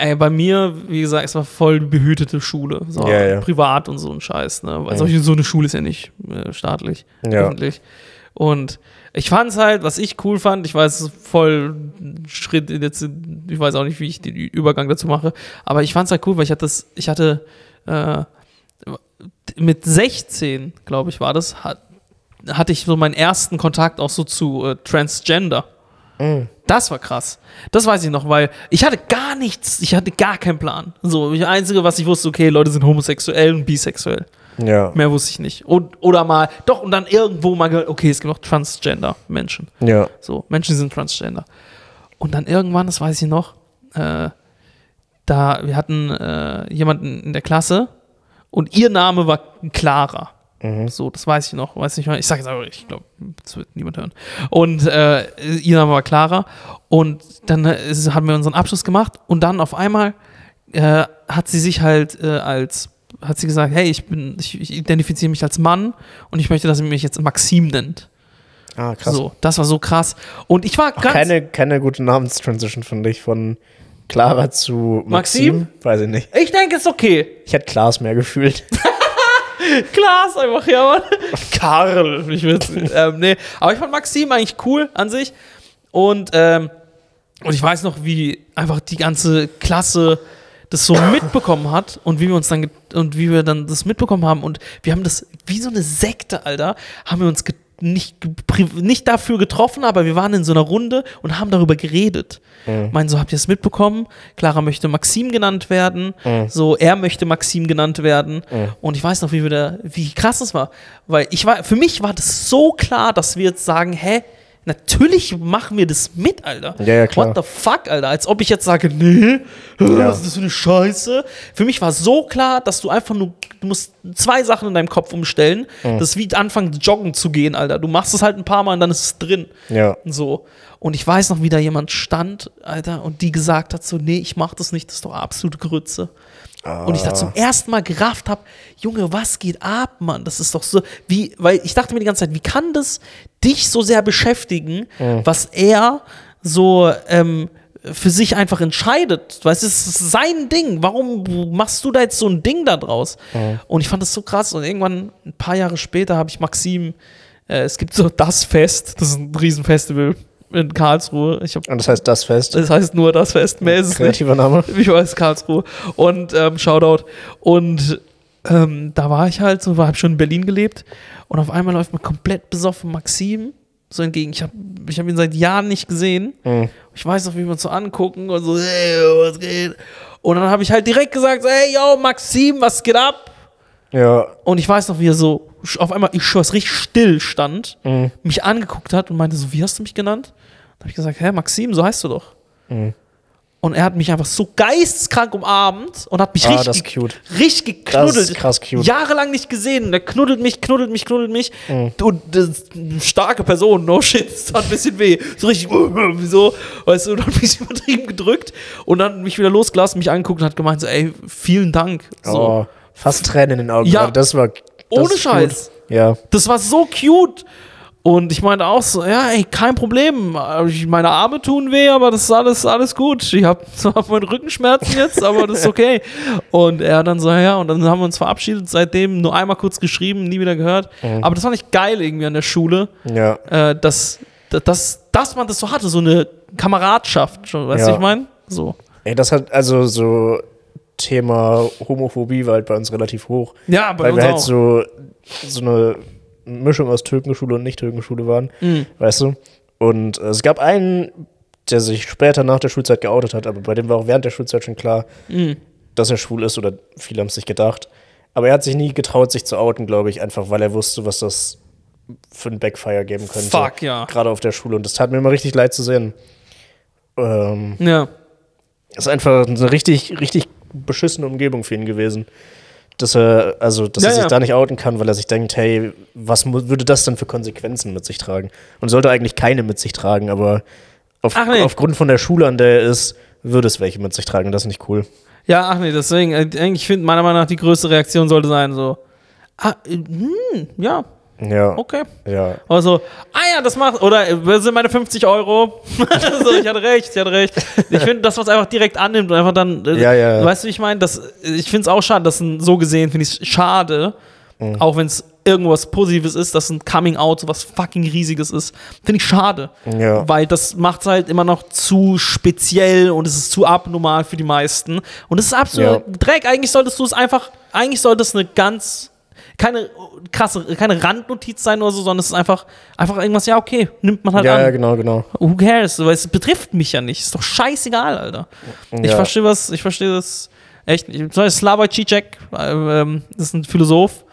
Ey, bei mir, wie gesagt, es war voll behütete Schule. So Ja, ja. privat und so ein Scheiß. Ne? Weil solche, so eine Schule ist ja nicht äh, staatlich, Ja. öffentlich. Und ich fand es halt, was ich cool fand, ich weiß, voll Schritt jetzt, ich weiß auch nicht, wie ich den Übergang dazu mache, aber ich fand es halt cool, weil ich hatte das, ich hatte äh, mit 16, glaube ich, war das, hat, hatte ich so meinen ersten Kontakt auch so zu äh, Transgender. Das war krass. Das weiß ich noch, weil ich hatte gar nichts, ich hatte gar keinen Plan. So, das Einzige, was ich wusste, okay, Leute sind homosexuell und bisexuell. Ja. Mehr wusste ich nicht. Und, oder mal, doch, und dann irgendwo mal gehört, okay, es gibt auch Transgender-Menschen. Ja. So, Menschen sind Transgender. Und dann irgendwann, das weiß ich noch, äh, da, wir hatten äh, jemanden in der Klasse und ihr Name war Clara. So, das weiß ich noch, weiß nicht mehr. Ich sage jetzt aber, ich glaube, das wird niemand hören. Und äh, ihr Name war Clara. Und dann äh, haben wir unseren Abschluss gemacht und dann auf einmal äh, hat sie sich halt äh, als, hat sie gesagt, hey, ich bin, ich, ich identifiziere mich als Mann und ich möchte, dass ihr mich jetzt Maxim nennt. Ah, krass. So, das war so krass. Und ich war ganz. Keine, keine gute Namenstransition, finde ich, von Clara zu Maxim. Maxim? Weiß ich nicht. ich denke, es ist okay. Ich hätte Klaas mehr gefühlt. Klar ist einfach, ja, Mann. Karl. Ich will's, ähm, nee. Aber ich fand Maxim eigentlich cool an sich. Und, ähm, und ich weiß noch, wie einfach die ganze Klasse das so mitbekommen hat und wie wir uns dann und wie wir dann das mitbekommen haben und wir haben das wie so eine Sekte, Alter, haben wir uns nicht, nicht dafür getroffen, aber wir waren in so einer Runde und haben darüber geredet. Meinen so, habt ihr es mitbekommen? Clara möchte Maxim genannt werden, so er möchte Maxim genannt werden. Und ich weiß noch, wie wir da, wie krass das war, weil ich war, für mich war das so klar, dass wir jetzt sagen, hä, Natürlich machen wir das mit, Alter. Ja, ja, klar. What the fuck, Alter? Als ob ich jetzt sage, nee, Ja. was ist das für eine Scheiße? Für mich war so klar, dass du einfach nur, du musst zwei Sachen in deinem Kopf umstellen. Mhm. Das ist wie anfangen, joggen zu gehen, Alter. Du machst es halt ein paar Mal und dann ist es drin. Ja. So. Und ich weiß noch, wie da jemand stand, Alter, und die gesagt hat so, nee, ich mach das nicht, das ist doch absolute Grütze. Und ich da zum ersten Mal gerafft habe, Junge, was geht ab, Mann? Das ist doch so, wie, weil ich dachte mir die ganze Zeit, wie kann das dich so sehr beschäftigen, was er so ähm, für sich einfach entscheidet? Weißt du, es ist sein Ding. Warum machst du da jetzt so ein Ding da draus? Und ich fand das so krass. Und irgendwann, ein paar Jahre später, habe ich Maxim, äh, es gibt so das Fest, das ist ein Riesenfestival in Karlsruhe. Ich hab, Und das heißt das Fest. das heißt nur das Fest, mehr ist es nicht. Kreativer Name. Ich weiß, Karlsruhe. Und ähm, Shoutout. Und ähm, da war ich halt so, habe schon in Berlin gelebt. Und auf einmal läuft mir komplett besoffen Maxim so entgegen. Ich habe ich hab ihn seit Jahren nicht gesehen. Mhm. Ich weiß noch, wie wir uns so angucken und so, hey, was geht? Und dann habe ich halt direkt gesagt, hey, yo, Maxim, was geht ab? Ja. Und ich weiß noch, wie er so auf einmal, ich schwör's, richtig still stand, Mhm. mich angeguckt hat und meinte so, wie hast du mich genannt? Da habe ich gesagt, hä, Maxim, so heißt du doch. Mhm. Und er hat mich einfach so geisteskrank umarmt und hat mich Ah, richtig, das richtig Das geknuddelt. ist krass cute. Jahrelang nicht gesehen. Und er knuddelt mich, knuddelt mich, knuddelt mich. Mhm. Und das ist eine starke Person, no shit, es tat ein bisschen weh. So richtig, wieso? Weißt du, und dann mich übertrieben gedrückt und dann mich wieder losgelassen, mich angeguckt und hat gemeint, so, ey, vielen Dank. So. Oh, fast Tränen in den Augen. Ja. Das war. Das Ohne Scheiß. Gut. Ja. Das war so cute. Und ich meinte auch so, ja, ey, kein Problem. Meine Arme tun weh, aber das ist alles, alles gut. Ich habe zwar meine Rückenschmerzen jetzt, aber das ist okay. Und er dann so, ja, und dann haben wir uns verabschiedet, seitdem nur einmal kurz geschrieben, nie wieder gehört. Aber das fand ich geil irgendwie an der Schule, Ja. äh, dass, dass, dass man das so hatte, so eine Kameradschaft. schon, Weißt du, Ja. ich meine? So. Ey, das hat also so Thema Homophobie war halt bei uns relativ hoch. Ja, bei weil uns wir halt auch. so, so eine Mischung aus Türkenschule und Nicht-Türkenschule waren. Mhm. Weißt du? Und äh, es gab einen, der sich später nach der Schulzeit geoutet hat, aber bei dem war auch während der Schulzeit schon klar, Mhm. dass er schwul ist oder viele haben es sich gedacht. Aber er hat sich nie getraut, sich zu outen, glaube ich, einfach weil er wusste, was das für ein Backfire geben könnte. Fuck, ja. Gerade auf der Schule. Und das tat mir immer richtig leid zu sehen. Ähm, Ja. ist einfach eine richtig, richtig beschissene Umgebung für ihn gewesen. Dass er, also, dass Ja, er sich ja. da nicht outen kann, weil er sich denkt, hey, was würde das denn für Konsequenzen mit sich tragen? Und sollte eigentlich keine mit sich tragen, aber auf, nee. aufgrund von der Schule, an der er ist, würde es welche mit sich tragen. Das ist nicht cool. Ja, ach nee, deswegen, äh, ich finde, meiner Meinung nach, die größte Reaktion sollte sein, so, ah, äh, hm, ja, Ja. okay. Ja. Oder so, ah ja, das macht, oder das sind meine 50 Euro. so, ich hatte recht, ich hatte recht. Ich finde, das, was einfach direkt annimmt und einfach dann, äh, Ja, ja. weißt du, wie ich meine? Ich finde es auch schade, dass so gesehen finde ich es schade, Mhm. auch wenn es irgendwas Positives ist, dass ein Coming Out so was fucking Riesiges ist. Finde ich schade. Ja. Weil das macht es halt immer noch zu speziell und es ist zu abnormal für die meisten. Und es ist absolut Ja. Dreck. Eigentlich solltest du es einfach, eigentlich sollte es eine ganz, keine krasse, keine Randnotiz sein oder so, sondern es ist einfach, einfach irgendwas, ja, okay, nimmt man halt Ja, an. ja, genau, genau. Who cares? Weil es betrifft mich ja nicht. Ist doch scheißegal, Alter. Ich Ja. verstehe was, ich verstehe das echt nicht. Zum Beispiel Slavoj Žižek, äh, ähm, ist ein Philosoph,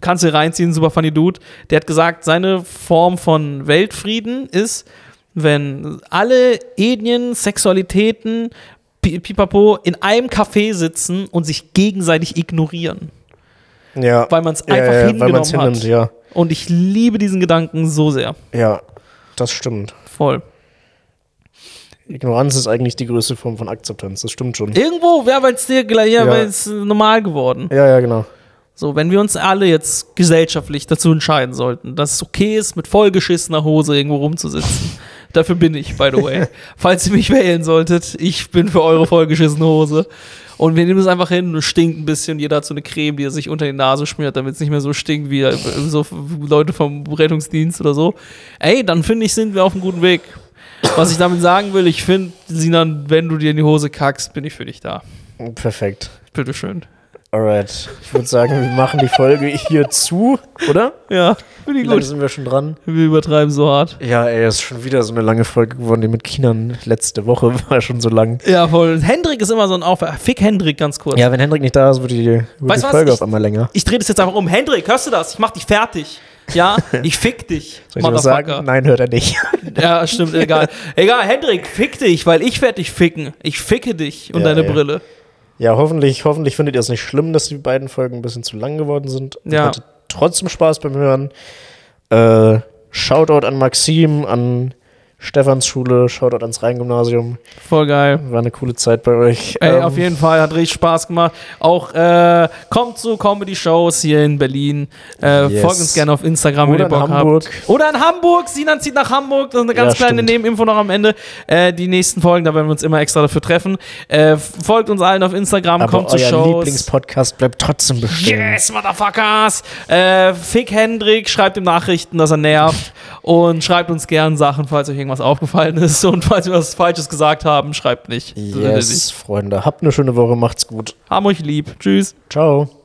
kannst du reinziehen, super funny Dude. Der hat gesagt, seine Form von Weltfrieden ist, wenn alle Ethnien, Sexualitäten, pi- pipapo in einem Café sitzen und sich gegenseitig ignorieren. Ja. Weil man es ja, einfach ja, hingenommen weil man's hat. hinnimmt, ja. Und ich liebe diesen Gedanken so sehr. Ja, das stimmt. Voll. Ignoranz ist eigentlich die größte Form von Akzeptanz, das stimmt schon. Irgendwo wäre es dir gleich, ja, Ja. weil es normal geworden. Ja, ja, genau. So, wenn wir uns alle jetzt gesellschaftlich dazu entscheiden sollten, dass es okay ist, mit vollgeschissener Hose irgendwo rumzusitzen. Dafür bin ich, by the way. Falls ihr mich wählen solltet, ich bin für eure vollgeschissene Hose. Und wir nehmen es einfach hin und es stinkt ein bisschen. Jeder hat so eine Creme, die er sich unter die Nase schmiert, damit es nicht mehr so stinkt wie äh, so Leute vom Rettungsdienst oder so. Ey, dann finde ich, sind wir auf einem guten Weg. Was ich damit sagen will, ich finde, Sinan, wenn du dir in die Hose kackst, bin ich für dich da. Perfekt. Bitteschön. Alright. Ich würde sagen, wir machen die Folge hier zu, oder? Ja, finde Wie ich lange gut. sind wir schon dran? Wir übertreiben so hart. Ja, ey, ist schon wieder so eine lange Folge geworden, die mit Kindern letzte Woche war schon so lang. Ja, voll. Hendrik ist immer so ein Aufwärter. Fick Hendrik ganz kurz. Ja, wenn Hendrik nicht da ist, wird die, wird Weißt die? Folge Ich- auf einmal länger. Ich drehe das jetzt einfach um. Hendrik, hörst du das? Ich mach dich fertig. Ja, ich fick dich. Soll ich was sagen? Nein, hört er nicht. Ja, stimmt, egal. Egal, Hendrik, fick dich, weil ich werde dich ficken. Ich ficke dich und Ja, deine ja. Brille. Ja, hoffentlich, hoffentlich findet ihr es nicht schlimm, dass die beiden Folgen ein bisschen zu lang geworden sind. Ja. hattet trotzdem Spaß beim Hören. Äh, Shoutout an Maxim, an Stefans Schule, Shoutout ans Rheingymnasium. Voll geil. War eine coole Zeit bei euch. Ey, Ähm, auf jeden Fall, hat richtig Spaß gemacht. Auch äh, kommt zu Comedy-Shows hier in Berlin. Äh, Yes. Folgt uns gerne auf Instagram, wenn Oder ihr Bock in Hamburg. habt. Oder in Hamburg. Sinan zieht nach Hamburg. Das ist eine ganz Ja, kleine stimmt. Nebeninfo noch am Ende. Äh, die nächsten Folgen, da werden wir uns immer extra dafür treffen. Äh, folgt uns allen auf Instagram, aber kommt zu euer Shows. Lieblingspodcast bleibt trotzdem bestehen. Yes, Motherfuckers! Äh, Fick Hendrik schreibt ihm Nachrichten, dass er nervt. Und schreibt uns gern Sachen, falls euch irgendwas aufgefallen ist. Und falls wir was Falsches gesagt haben, schreibt nicht. Yes, Freunde. Habt eine schöne Woche. Macht's gut. Haben euch lieb. Tschüss. Ciao.